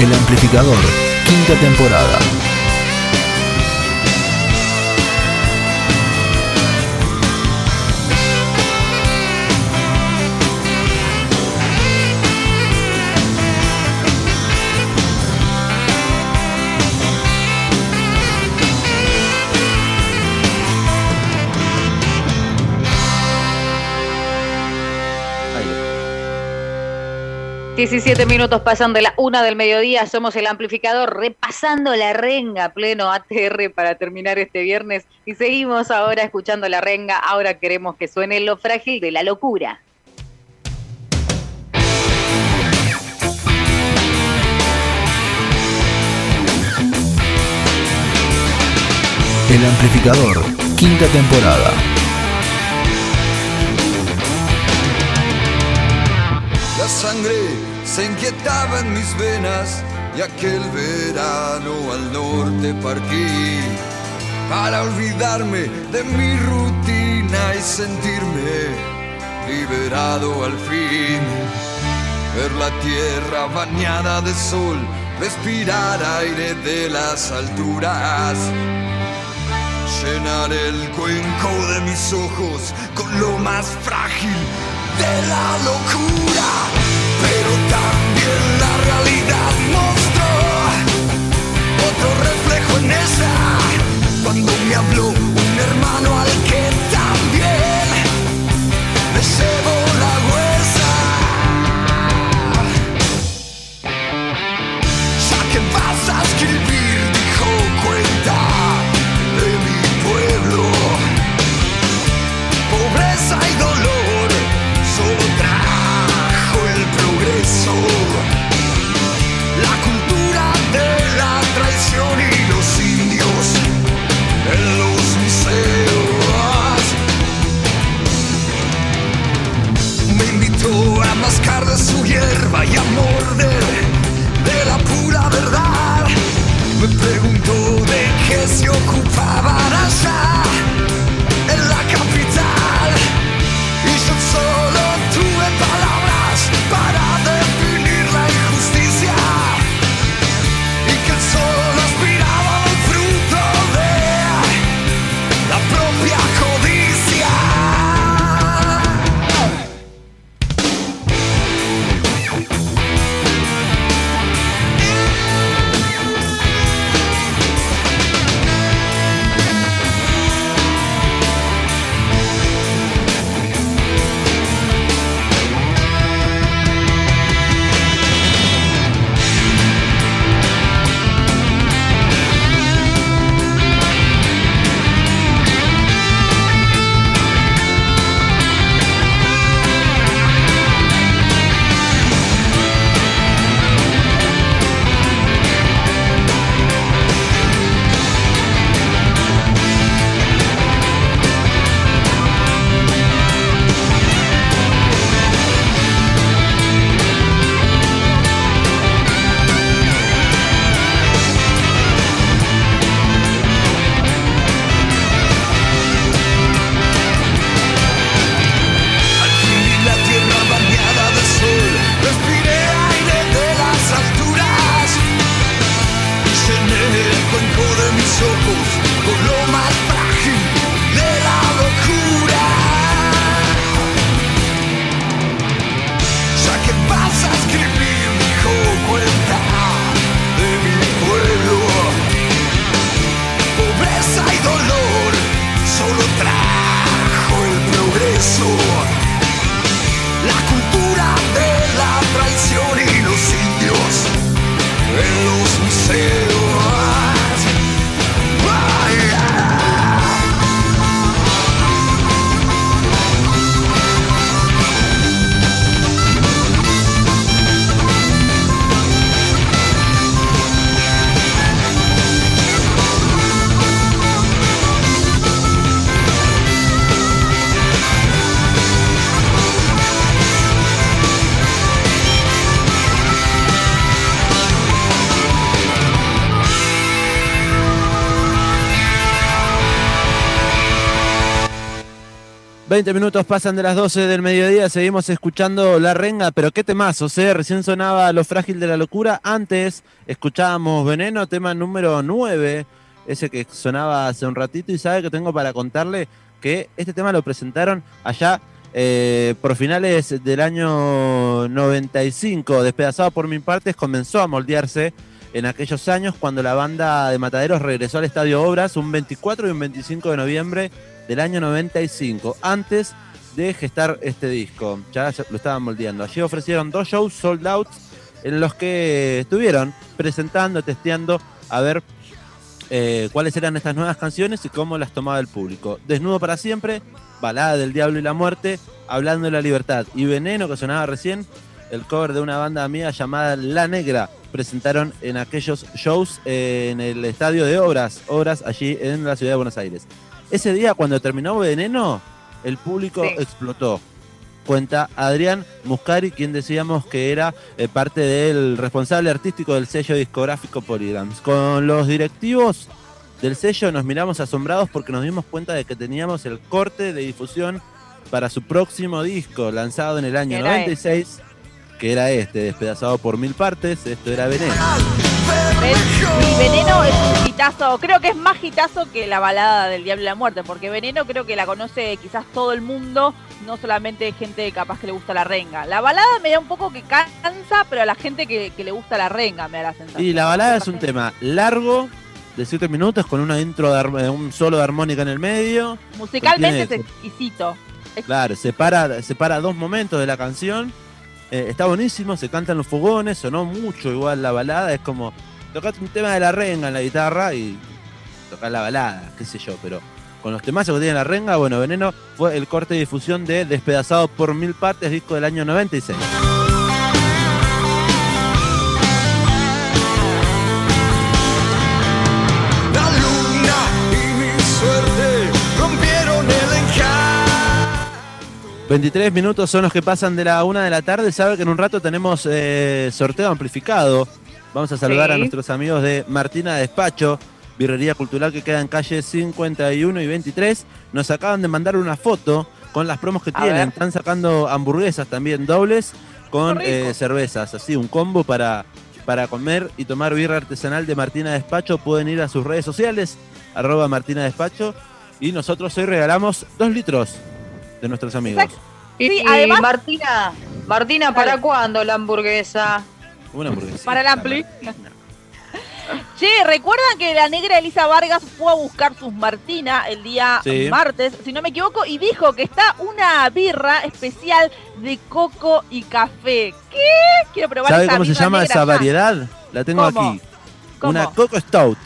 El amplificador, quinta temporada. 17 minutos pasan de la una del mediodía, somos el amplificador repasando la renga pleno ATR para terminar este viernes y seguimos ahora escuchando la renga, ahora queremos que suene lo frágil de la locura. El amplificador, quinta temporada. La sangre se inquietaba en mis venas y aquel verano al norte partí para olvidarme de mi rutina y sentirme liberado al fin. Ver la tierra bañada de sol, respirar aire de las alturas. Llenar el cuenco de mis ojos con lo más frágil de la locura. Pero también la realidad mostró otro reflejo en esa, cuando me habló un hermano al que también deseo. 20 minutos pasan de las 12 del mediodía, seguimos escuchando La Renga, pero qué temas, o sea, ¿eh? recién sonaba Lo Frágil de la Locura, antes escuchábamos Veneno, tema número 9, ese que sonaba hace un ratito y sabe que tengo para contarle que este tema lo presentaron allá eh, por finales del año 95, despedazado por mi parte, comenzó a moldearse en aquellos años cuando la banda de Mataderos regresó al Estadio Obras un 24 y un 25 de noviembre del año 95, antes de gestar este disco. Ya lo estaban moldeando. Allí ofrecieron dos shows sold out en los que estuvieron presentando, testeando, a ver eh, cuáles eran estas nuevas canciones y cómo las tomaba el público. Desnudo para siempre, Balada del Diablo y la Muerte, Hablando de la Libertad y Veneno, que sonaba recién, el cover de una banda amiga llamada La Negra. Presentaron en aquellos shows en el estadio de Obras, Obras allí en la ciudad de Buenos Aires. Ese día, cuando terminó Veneno, el público Sí. explotó. Cuenta Adrián Muscari, quien decíamos que era eh, parte del responsable artístico del sello discográfico Polygrams. Con los directivos del sello nos miramos asombrados porque nos dimos cuenta de que teníamos el corte de difusión para su próximo disco, lanzado en el año Era 96, que era este, despedazado por mil partes. Esto era Veneno. Y Veneno es un hitazo, creo que es más hitazo que la balada del Diablo y la Muerte, porque Veneno creo que la conoce quizás todo el mundo, no solamente gente capaz que le gusta la renga. La balada me da un poco que cansa, pero a la gente que, que le gusta la renga me da la sensación. Y la balada es un tema largo, de 7 minutos, con una intro de arm- un solo de armónica en el medio. Musicalmente es exquisito. Claro, separa, separa dos momentos de la canción. Eh, está buenísimo, se cantan los fogones, sonó mucho igual la balada. Es como tocate un tema de la renga en la guitarra y tocar la balada, qué sé yo. Pero con los temazos que tiene la renga, bueno, Veneno fue el corte de difusión de Despedazado por Mil Partes, disco del año 96. 23 minutos son los que pasan de la una de la tarde. Sabe que en un rato tenemos eh, sorteo amplificado. Vamos a saludar Sí. a nuestros amigos de Martina Despacho, birrería cultural que queda en calle 51 y 23. Nos acaban de mandar una foto con las promos que A tienen. ver. Están sacando hamburguesas también dobles con eh, cervezas. Así, un combo para, para comer y tomar birra artesanal de Martina Despacho. Pueden ir a sus redes sociales, arroba Martina Despacho. Y nosotros hoy regalamos dos litros de nuestros amigos. Exacto. Y, Sí, y además- Martina, Martina, ¿para Dale. cuándo la hamburguesa? Una hamburguesa. Para el ampli. Che, ¿recuerdan que la negra Elisa Vargas fue a buscar sus Martina el día Sí. martes, si no me equivoco, y dijo que está una birra especial de coco y café? ¿Qué? Quiero probar ¿Sabe esa cómo se llama negra esa ya. variedad? La tengo ¿Cómo? aquí. ¿Cómo? Una Coco Stout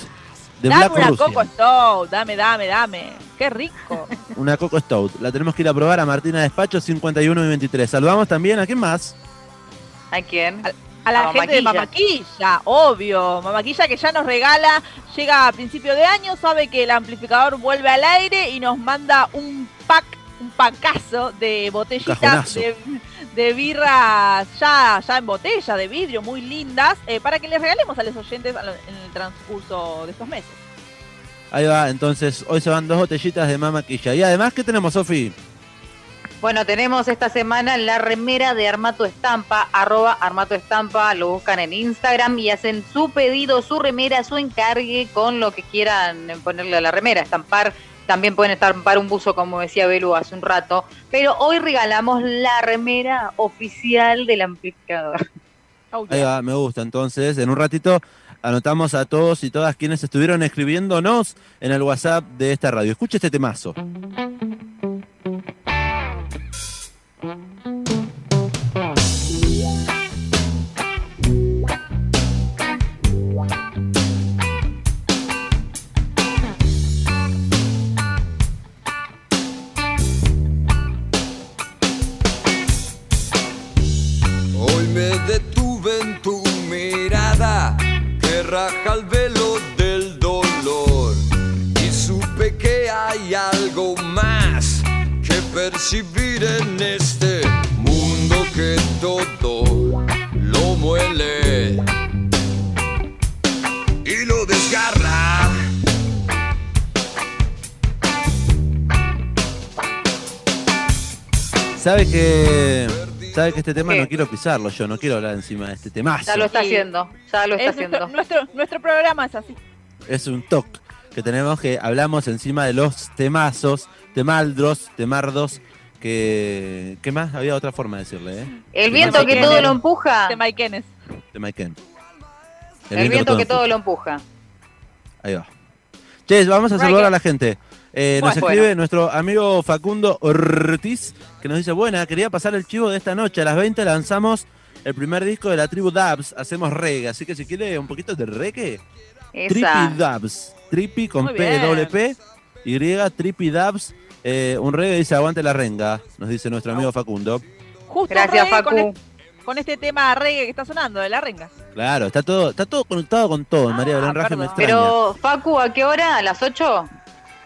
de dame Black una Russian. coco stout, dame, dame, dame. Qué rico. <laughs> Una Coco Stout. La tenemos que ir a probar a Martina Despacho 51 y 23. Saludamos también a quién más. ¿A quién? A la A gente de. Mamaquilla, obvio. Mamaquilla que ya nos regala, llega a principio de año, sabe que el amplificador vuelve al aire y nos manda un pack, un pacazo de botellitas de, de birras ya, ya en botella, de vidrio, muy lindas, eh, para que les regalemos a los oyentes en el transcurso de estos meses. Ahí va, entonces hoy se van dos botellitas de mamaquilla. Y además, ¿qué tenemos, Sofi? Bueno, tenemos esta semana la remera de Armato Estampa, arroba Armato Estampa, lo buscan en Instagram y hacen su pedido, su remera, su encargue con lo que quieran ponerle a la remera, estampar. También pueden estampar un buzo, como decía Belu hace un rato. Pero hoy regalamos la remera oficial del amplificador. Ahí va, me gusta. Entonces, en un ratito anotamos a todos y todas quienes estuvieron escribiéndonos en el WhatsApp de esta radio. Escuche este temazo. En tu mirada que raja el velo del dolor y supe que hay algo más que percibir en este mundo que todo lo muele y lo desgarra. ¿Sabe que, sabe que este tema no quiero pisarlo yo, no quiero hablar encima de este temazo. Ya lo está haciendo, ya lo está Es haciendo. nuestro, nuestro programa es así. Es un toque que tenemos que hablamos encima de los temazos, temaldros, temardos, que... ¿Qué más? Había otra forma de decirle, ¿eh? El viento que todo lo empuja. De Ennis. De Maiken. El viento que todo lo empuja. Ahí va. Che, vamos a saludar a la gente. Eh, nos Bueno. escribe nuestro amigo Facundo Ortiz, que nos dice, buena, quería pasar el chivo de esta noche. A las 20 lanzamos el primer disco de la tribu Dubs, hacemos reggae. Así que si quiere un poquito de reggae. Trippy Dubs. Trippy con Muy P, bien. doble P, Y, Trippy Dubs. Eh, un reggae dice, aguante la renga, nos dice nuestro amigo Facundo. Justo Gracias, con, Facu. es- con este tema reggae que está sonando de la renga. Claro, está todo, está todo conectado con todo. María Belén Raje me extraña. Pero, Facu, ¿a qué hora? ¿A las 8?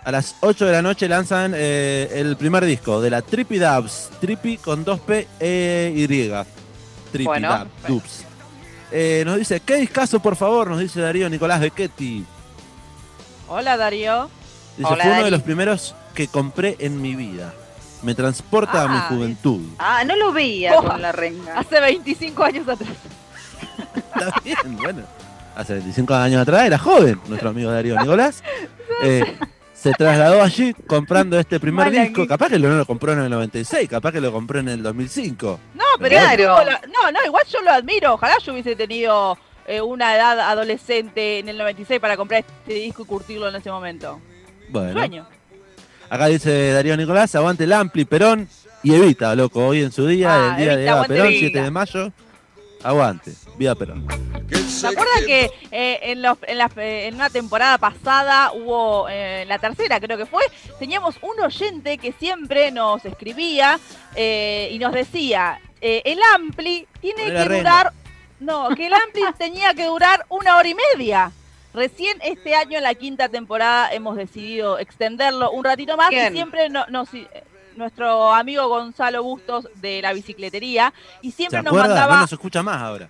A las 8 de la noche lanzan eh, el primer disco de la Trippy Dubs. Trippy con 2P e Y. Trippy Bueno. Dub- Dubs. Eh, nos dice, ¿qué discazo, por favor? Nos dice Darío Nicolás Becchetti. Hola Darío. Dice, Hola, fue uno de los primeros que compré en mi vida. Me transporta a mi Ah, juventud. Ah, no lo veía Oh. con la renga. Hace 25 años atrás. <laughs> Está bien, bueno. Hace 25 años atrás era joven, nuestro amigo Darío Nicolás. <laughs> Eh, se trasladó allí comprando este primer Mal disco. aquí. Capaz que no lo compró en el 96, capaz que lo compró en el 2005. No, pero Claro. no, no, igual yo lo admiro. Ojalá yo hubiese tenido eh, una edad adolescente en el 96 para comprar este disco y curtirlo en ese momento. Bueno, Sueño. acá dice Darío Nicolás, aguante el Ampli, Perón y Evita, loco. Hoy en su día, Ah, el día de Eva Perón, Evita. 7 de mayo. Aguante, viva Perón. ¿Se acuerdan que eh, en, los- en, la- eh, en una temporada pasada hubo, eh, la tercera creo que fue, teníamos un oyente que siempre nos escribía eh, y nos decía, eh, el Ampli tiene que durar, no, que el Ampli <laughs> tenía que durar una hora y media. Recién este año en la quinta temporada hemos decidido extenderlo un ratito más ¿Quién? y siempre no- nos... Nuestro amigo Gonzalo Bustos de la bicicletería y ¿Se siempre nos mandaba No nos escucha más ahora.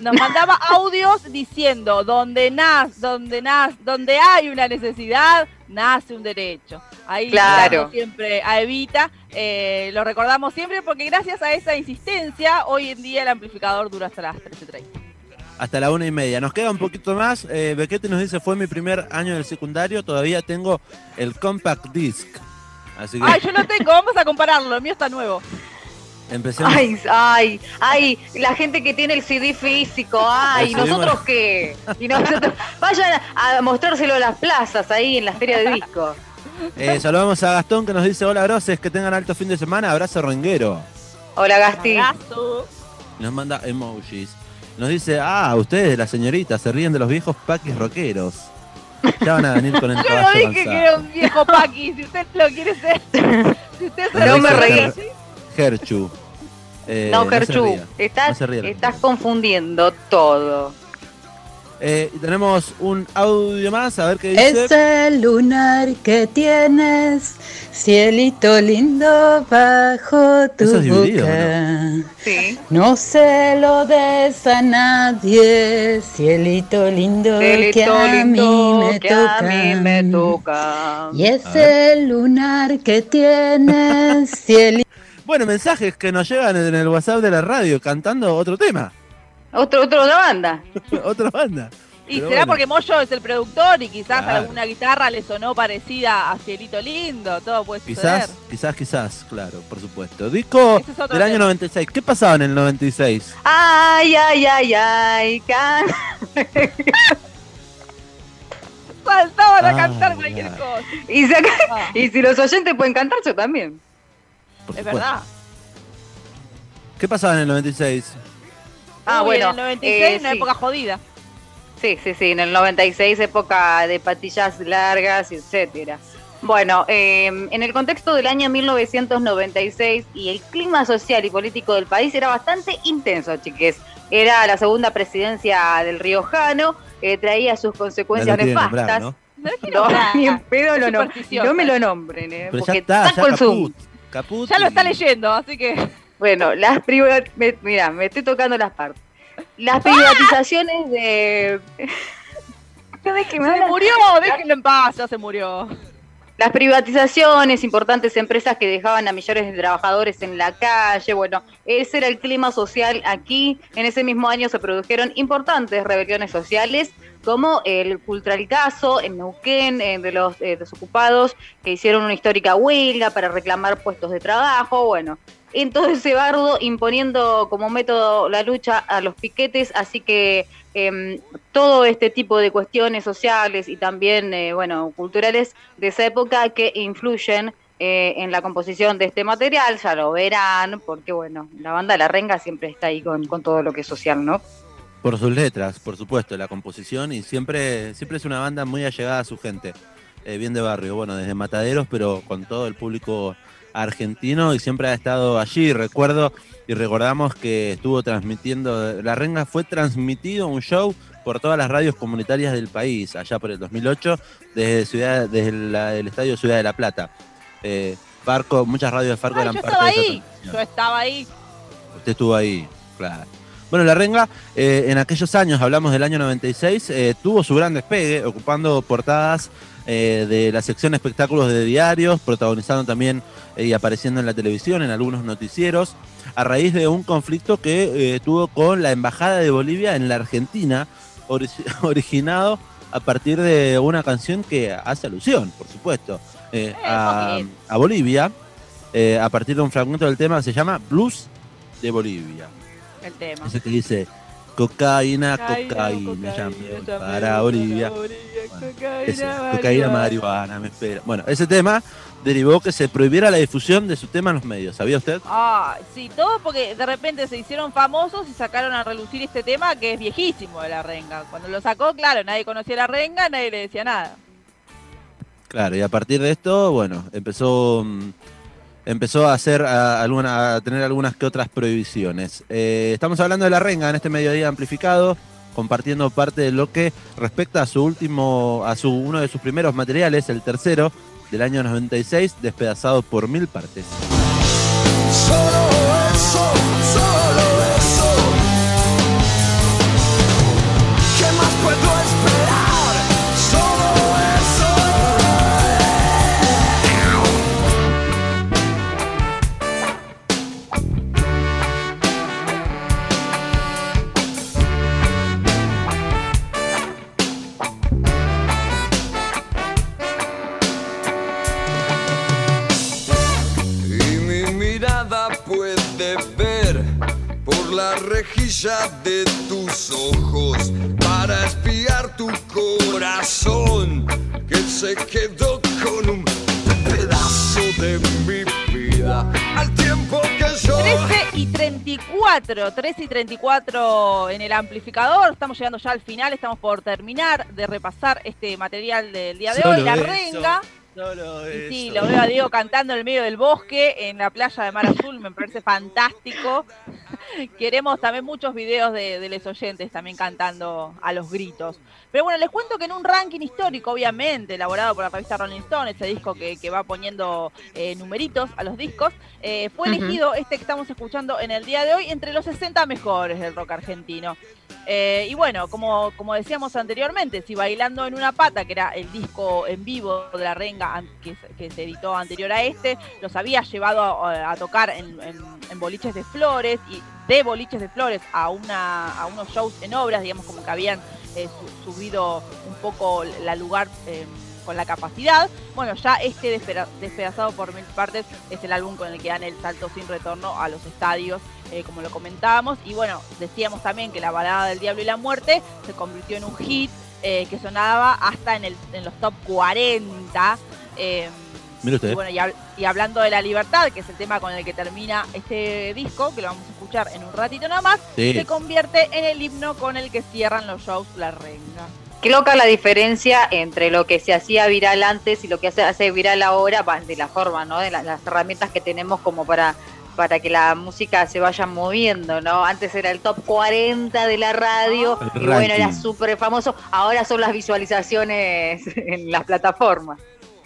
nos mandaba audios diciendo donde nas, donde nas, donde hay una necesidad, nace un derecho. Ahí Claro. recordamos siempre a Evita, eh, lo recordamos siempre porque gracias a esa insistencia, hoy en día el amplificador dura hasta las 13.30. Hasta la una y media. Nos queda un poquito más. Eh, Bequete nos dice, fue mi primer año del secundario. Todavía tengo el compact disc. Así que Ay, yo lo tengo, vamos a compararlo, el mío está nuevo. empecemos. Ay, ay, ay, la gente que tiene el CD físico, ay, ¿nosotros qué? Y nosotros, vayan a mostrárselo a las plazas ahí en la feria de discos. Eh, saludamos a Gastón que nos dice, hola groses, que tengan alto fin de semana. Abrazo renguero. Hola, Gasti. Abrazo. Nos manda emojis. Nos dice, ah, ustedes, las señoritas, se ríen de los viejos paquis rockeros. Ya van a venir con el Yo no caballo dije que era un viejo paqui, si usted lo quiere ser. <laughs> Si usted se No lo me reí. Ger- Gerchu. Eh, no, Gerchu, ría. estás, No estás confundiendo todo. Eh, y tenemos un audio más, a ver qué dice. Ese lunar que tienes, cielito lindo bajo tu Eso es dividido, boca. Sí. No se lo des a nadie, cielito lindo que Cielito a lindo mí me que a toca. mí me toca. Y ese lunar que tienes, <laughs> cielito Bueno, mensajes que nos llegan en el WhatsApp de la radio cantando otro tema. Otro, otro, otra banda. <laughs> Otra banda. Y Pero será bueno. porque Moyo es el productor y quizás Claro. alguna guitarra le sonó parecida a Cielito Lindo, todo puede suceder. Quizás, quizás, quizás, claro, por supuesto. Disco es del año tema. 96. ¿Qué pasaba en el 96? Ay, ay, ay, ay, can... <laughs> Saltaban a Ay, cantar cualquier ay. cosa. y, si acá- Ah. y si los oyentes pueden cantar, yo también. Por Es supuesto. verdad. ¿Qué pasaba en el 96? Ah, Uy, bueno, En el 96, eh, una sí. época jodida. Sí, sí, sí, en el 96, época de patillas largas, etcétera. Bueno, eh, en el contexto del año 1996 y el clima social y político del país era bastante intenso, chiques. Era la segunda presidencia del Riojano, eh, traía sus consecuencias No nefastas. nombrar, ¿no? No, es que No, no, ni en pedo lo no, no me lo nombren, eh, Pero ya porque está, ya caput. Caput Ya lo está leyendo, así que. Bueno, las privatizaciones, mira, me estoy tocando las partes. Las privatizaciones de... <laughs> Déjeme Se murió, déjenlo en paz, ya se murió. Las privatizaciones, importantes empresas que dejaban a millones de trabajadores en la calle, bueno, ese era el clima social aquí. En ese mismo año se produjeron importantes rebeliones sociales, como el Cultralcaso en Neuquén, eh, de los eh, desocupados que hicieron una histórica huelga para reclamar puestos de trabajo, bueno. En todo ese bardo, imponiendo como método la lucha a los piquetes, así que em, todo este tipo de cuestiones sociales y también, eh, bueno, culturales de esa época que influyen eh, en la composición de este material, ya lo verán, porque bueno, la banda La Renga siempre está ahí con, con todo lo que es social, ¿no? Por sus letras, por supuesto, la composición y siempre, siempre es una banda muy allegada a su gente, eh, bien de barrio, bueno, desde Mataderos, pero con todo el público argentino y siempre ha estado allí. Recuerdo y recordamos que estuvo transmitiendo, La Renga fue transmitido un show por todas las radios comunitarias del país, allá por el 2008, desde, ciudad, desde la- el estadio Ciudad de la Plata. Eh, Farco, muchas radios de Farco Ay, eran yo parte estaba de ahí, yo estaba ahí. Usted estuvo ahí, claro. Bueno, La Renga, eh, en aquellos años, hablamos del año 96, eh, tuvo su gran despegue, ocupando portadas eh, de la sección espectáculos de diarios, protagonizando también eh, y apareciendo en la televisión, en algunos noticieros, a raíz de un conflicto que eh, tuvo con la Embajada de Bolivia en la Argentina, ori- <laughs> originado a partir de una canción que hace alusión, por supuesto, a, Bolivia, a partir de un fragmento del tema que se llama Blues de Bolivia. El tema. Ese que dice cocaína, Cocaína, ya para Bolivia. cocaína, marihuana. me espera. Bueno, ese tema derivó que se prohibiera la difusión de su tema en los medios. ¿Sabía usted? Ah, sí, todo porque de repente se hicieron famosos y sacaron a relucir este tema que es viejísimo de la renga. Cuando lo sacó, claro, nadie conocía la renga, nadie le decía nada. Claro, y a partir de esto, bueno, empezó, mm, empezó a hacer alguna, tener algunas que otras prohibiciones. Eh, estamos hablando de la renga en este mediodía amplificado, compartiendo parte de lo que respecta a su último, a su uno de sus primeros materiales, el tercero del año 96, despedazado por mil partes. La rejilla de tus ojos para espiar tu corazón que se quedó con un pedazo de mi vida al tiempo que yo 13 y 34, 13 y 34 en el amplificador. Estamos llegando ya al final, estamos por terminar de repasar este material del día de Solo hoy. La eso, renga. Solo Y sí, lo veo a Diego cantando en el medio del bosque, en la playa de Mar Azul, me parece fantástico. Queremos también muchos videos de, de los oyentes también cantando a los gritos. Pero bueno, les cuento que en un ranking histórico, obviamente, elaborado por la revista Rolling Stone, ese disco que, que va poniendo eh, numeritos a los discos, eh, fue elegido este que estamos escuchando en el día de hoy entre los 60 mejores del rock argentino. Eh, y bueno, como, como decíamos anteriormente, si Bailando en una pata, que era el disco en vivo de la renga que, se- editó anterior a este, los había llevado a, tocar en, boliches de flores y de boliches de flores a, una, a unos shows en obras, digamos como que habían eh, su- subido un poco la lugar eh, con la capacidad. Bueno, ya este Despedazado por Mil Partes es el álbum con el que dan el salto sin retorno a los estadios, eh, como lo comentábamos. Y bueno, decíamos también que la balada del Diablo y la Muerte se convirtió en un hit eh, que sonaba hasta en, el, en los top 40. eh, Mire usted. y bueno, y, hab- y hablando de la libertad, que es el tema con el que termina este disco, que lo vamos a escuchar en un ratito nada más, Sí. se convierte en el himno con el que cierran los shows La Renga. Qué loca la diferencia entre lo que se hacía viral antes y lo que se hace viral ahora, va, de la forma, ¿no? De la- las herramientas que tenemos como para para que la música se vaya moviendo, ¿no? Antes era el top 40 de la radio El y bueno, era súper famoso. Ahora son las visualizaciones <laughs> en las plataformas.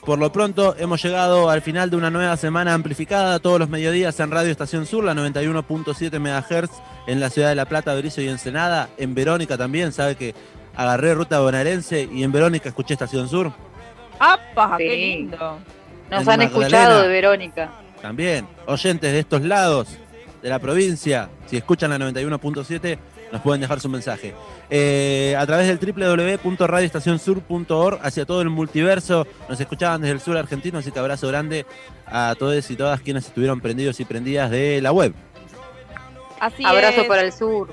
Por lo pronto hemos llegado al final de una nueva semana amplificada todos los mediodías en Radio Estación Sur, la 91.7 MHz en la ciudad de La Plata, Berizo y Ensenada, en Verónica también, sabe que agarré ruta bonaerense y en Verónica escuché Estación Sur ¡Apa! ¡Qué Sí. lindo! Nos En han Magdalena. escuchado de Verónica. También. Oyentes de estos lados de la provincia, si escuchan la 91.7, nos pueden dejar su mensaje. Eh, a través del www.radioestacionsur.org hacia todo el multiverso, nos escuchaban desde el sur argentino, así que abrazo grande a todos y todas quienes estuvieron prendidos y prendidas de la web. Así Abrazo es. para el sur.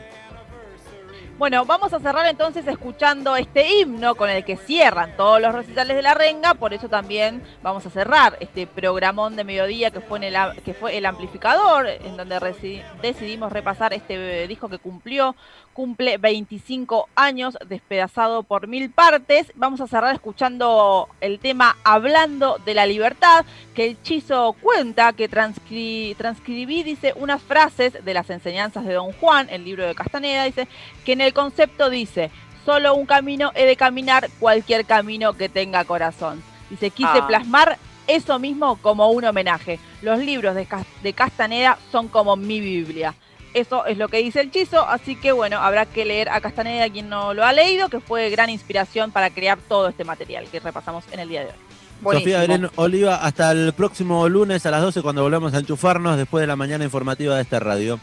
Bueno, vamos a cerrar entonces escuchando este himno con el que cierran todos los recitales de la renga, por eso también vamos a cerrar este programón de mediodía que fue, en el, que fue el amplificador, en donde decidimos repasar este disco que cumplió, cumple 25 años, despedazado por mil partes. Vamos a cerrar escuchando el tema Hablando de la Libertad, que el Chizo cuenta que transcri- transcribí, dice, unas frases de las enseñanzas de Don Juan, el libro de Castaneda, dice, que en el concepto dice, solo un camino he de caminar, cualquier camino que tenga corazón. Dice, quise Ah. plasmar eso mismo como un homenaje. Los libros de, Cas- de Castaneda son como mi Biblia. Eso es lo que dice el Chizo, así que bueno, habrá que leer a Castaneda quien no lo ha leído, que fue gran inspiración para crear todo este material que repasamos en el día de hoy. Sofía Belén Oliva, hasta el próximo lunes a las 12 cuando volvemos a enchufarnos después de la mañana informativa de esta radio.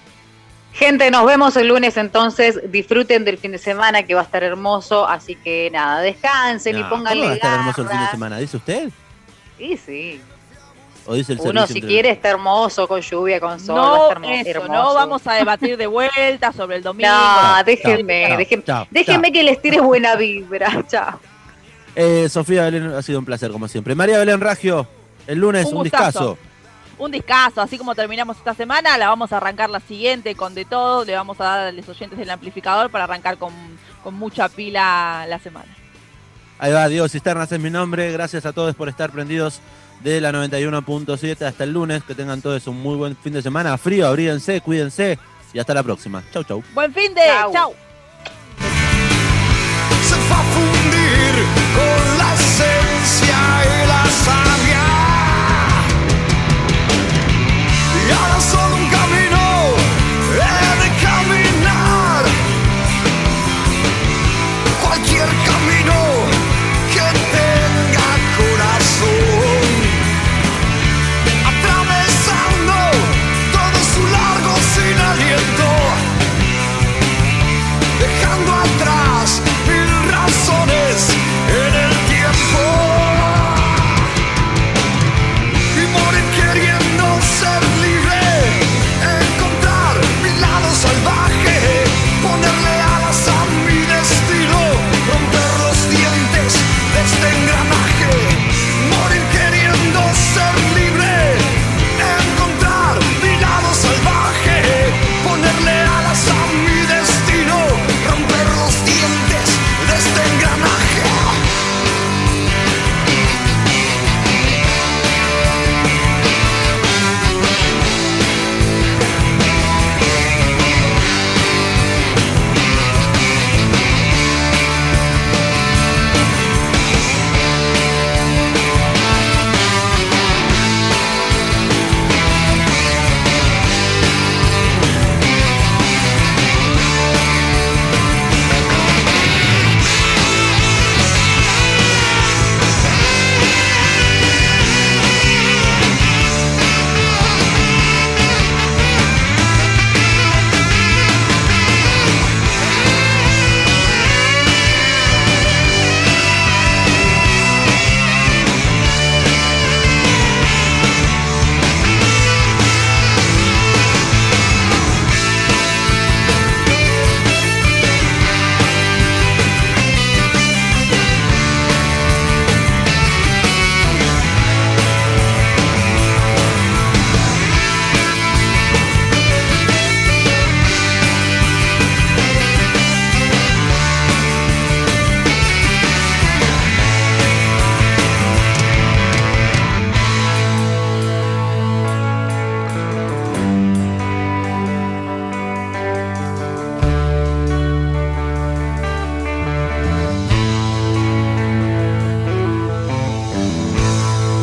Gente, nos vemos el lunes entonces. Disfruten del fin de semana que va a estar hermoso. Así que nada, descansen y No, ¿cómo pónganle va a estar hermoso el fin de semana? ¿Dice usted? Sí, sí. ¿O dice el Uno servicio si entre- quiere está hermoso, con lluvia, con sol, va a No, estar hermo- eso, hermoso. no vamos a debatir de vuelta sobre el domingo. <laughs> No, déjenme, chao, déjenme, chao, déjenme chao. que les tire buena vibra. <laughs> Chao. Eh, Sofía Belén, ha sido un placer como siempre. María Belén Ragio, el lunes Un un, discazo. Un discazo, así como terminamos esta semana, la vamos a arrancar la siguiente con de todo, le vamos a dar a los oyentes del amplificador para arrancar con, con mucha pila la semana. Ahí va, Diego Cisternas es mi nombre. Gracias a todos por estar prendidos de la 91.7 hasta el lunes. Que tengan todos un muy buen fin de semana. Frío, abríguense, cuídense y hasta la próxima. Chau, chau. Buen fin de, chau. se va a fundir con la esencia y la savia. Y ahora solo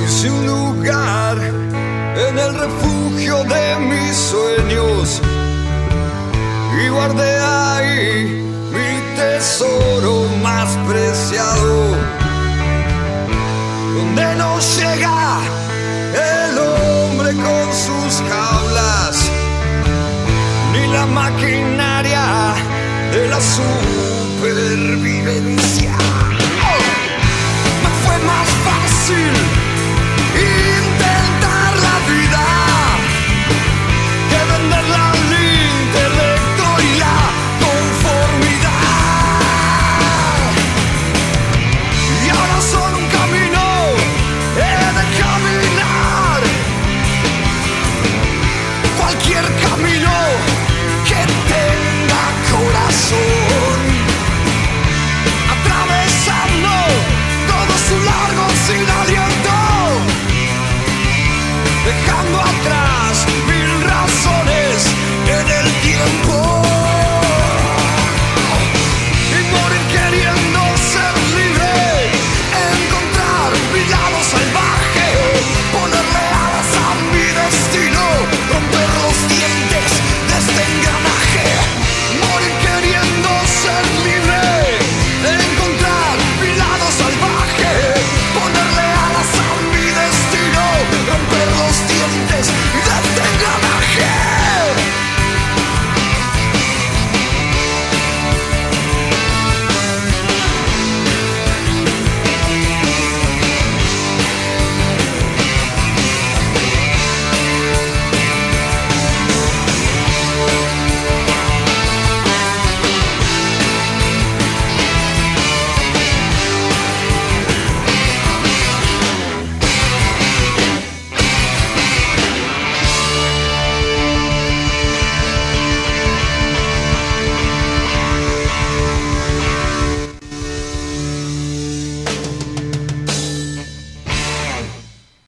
hice un lugar en el refugio de mis sueños y guardé ahí mi tesoro más preciado, donde no llega el hombre con sus jaulas ni la maquinaria de la supervivencia. ¡Oh! Fue más fácil. Intenta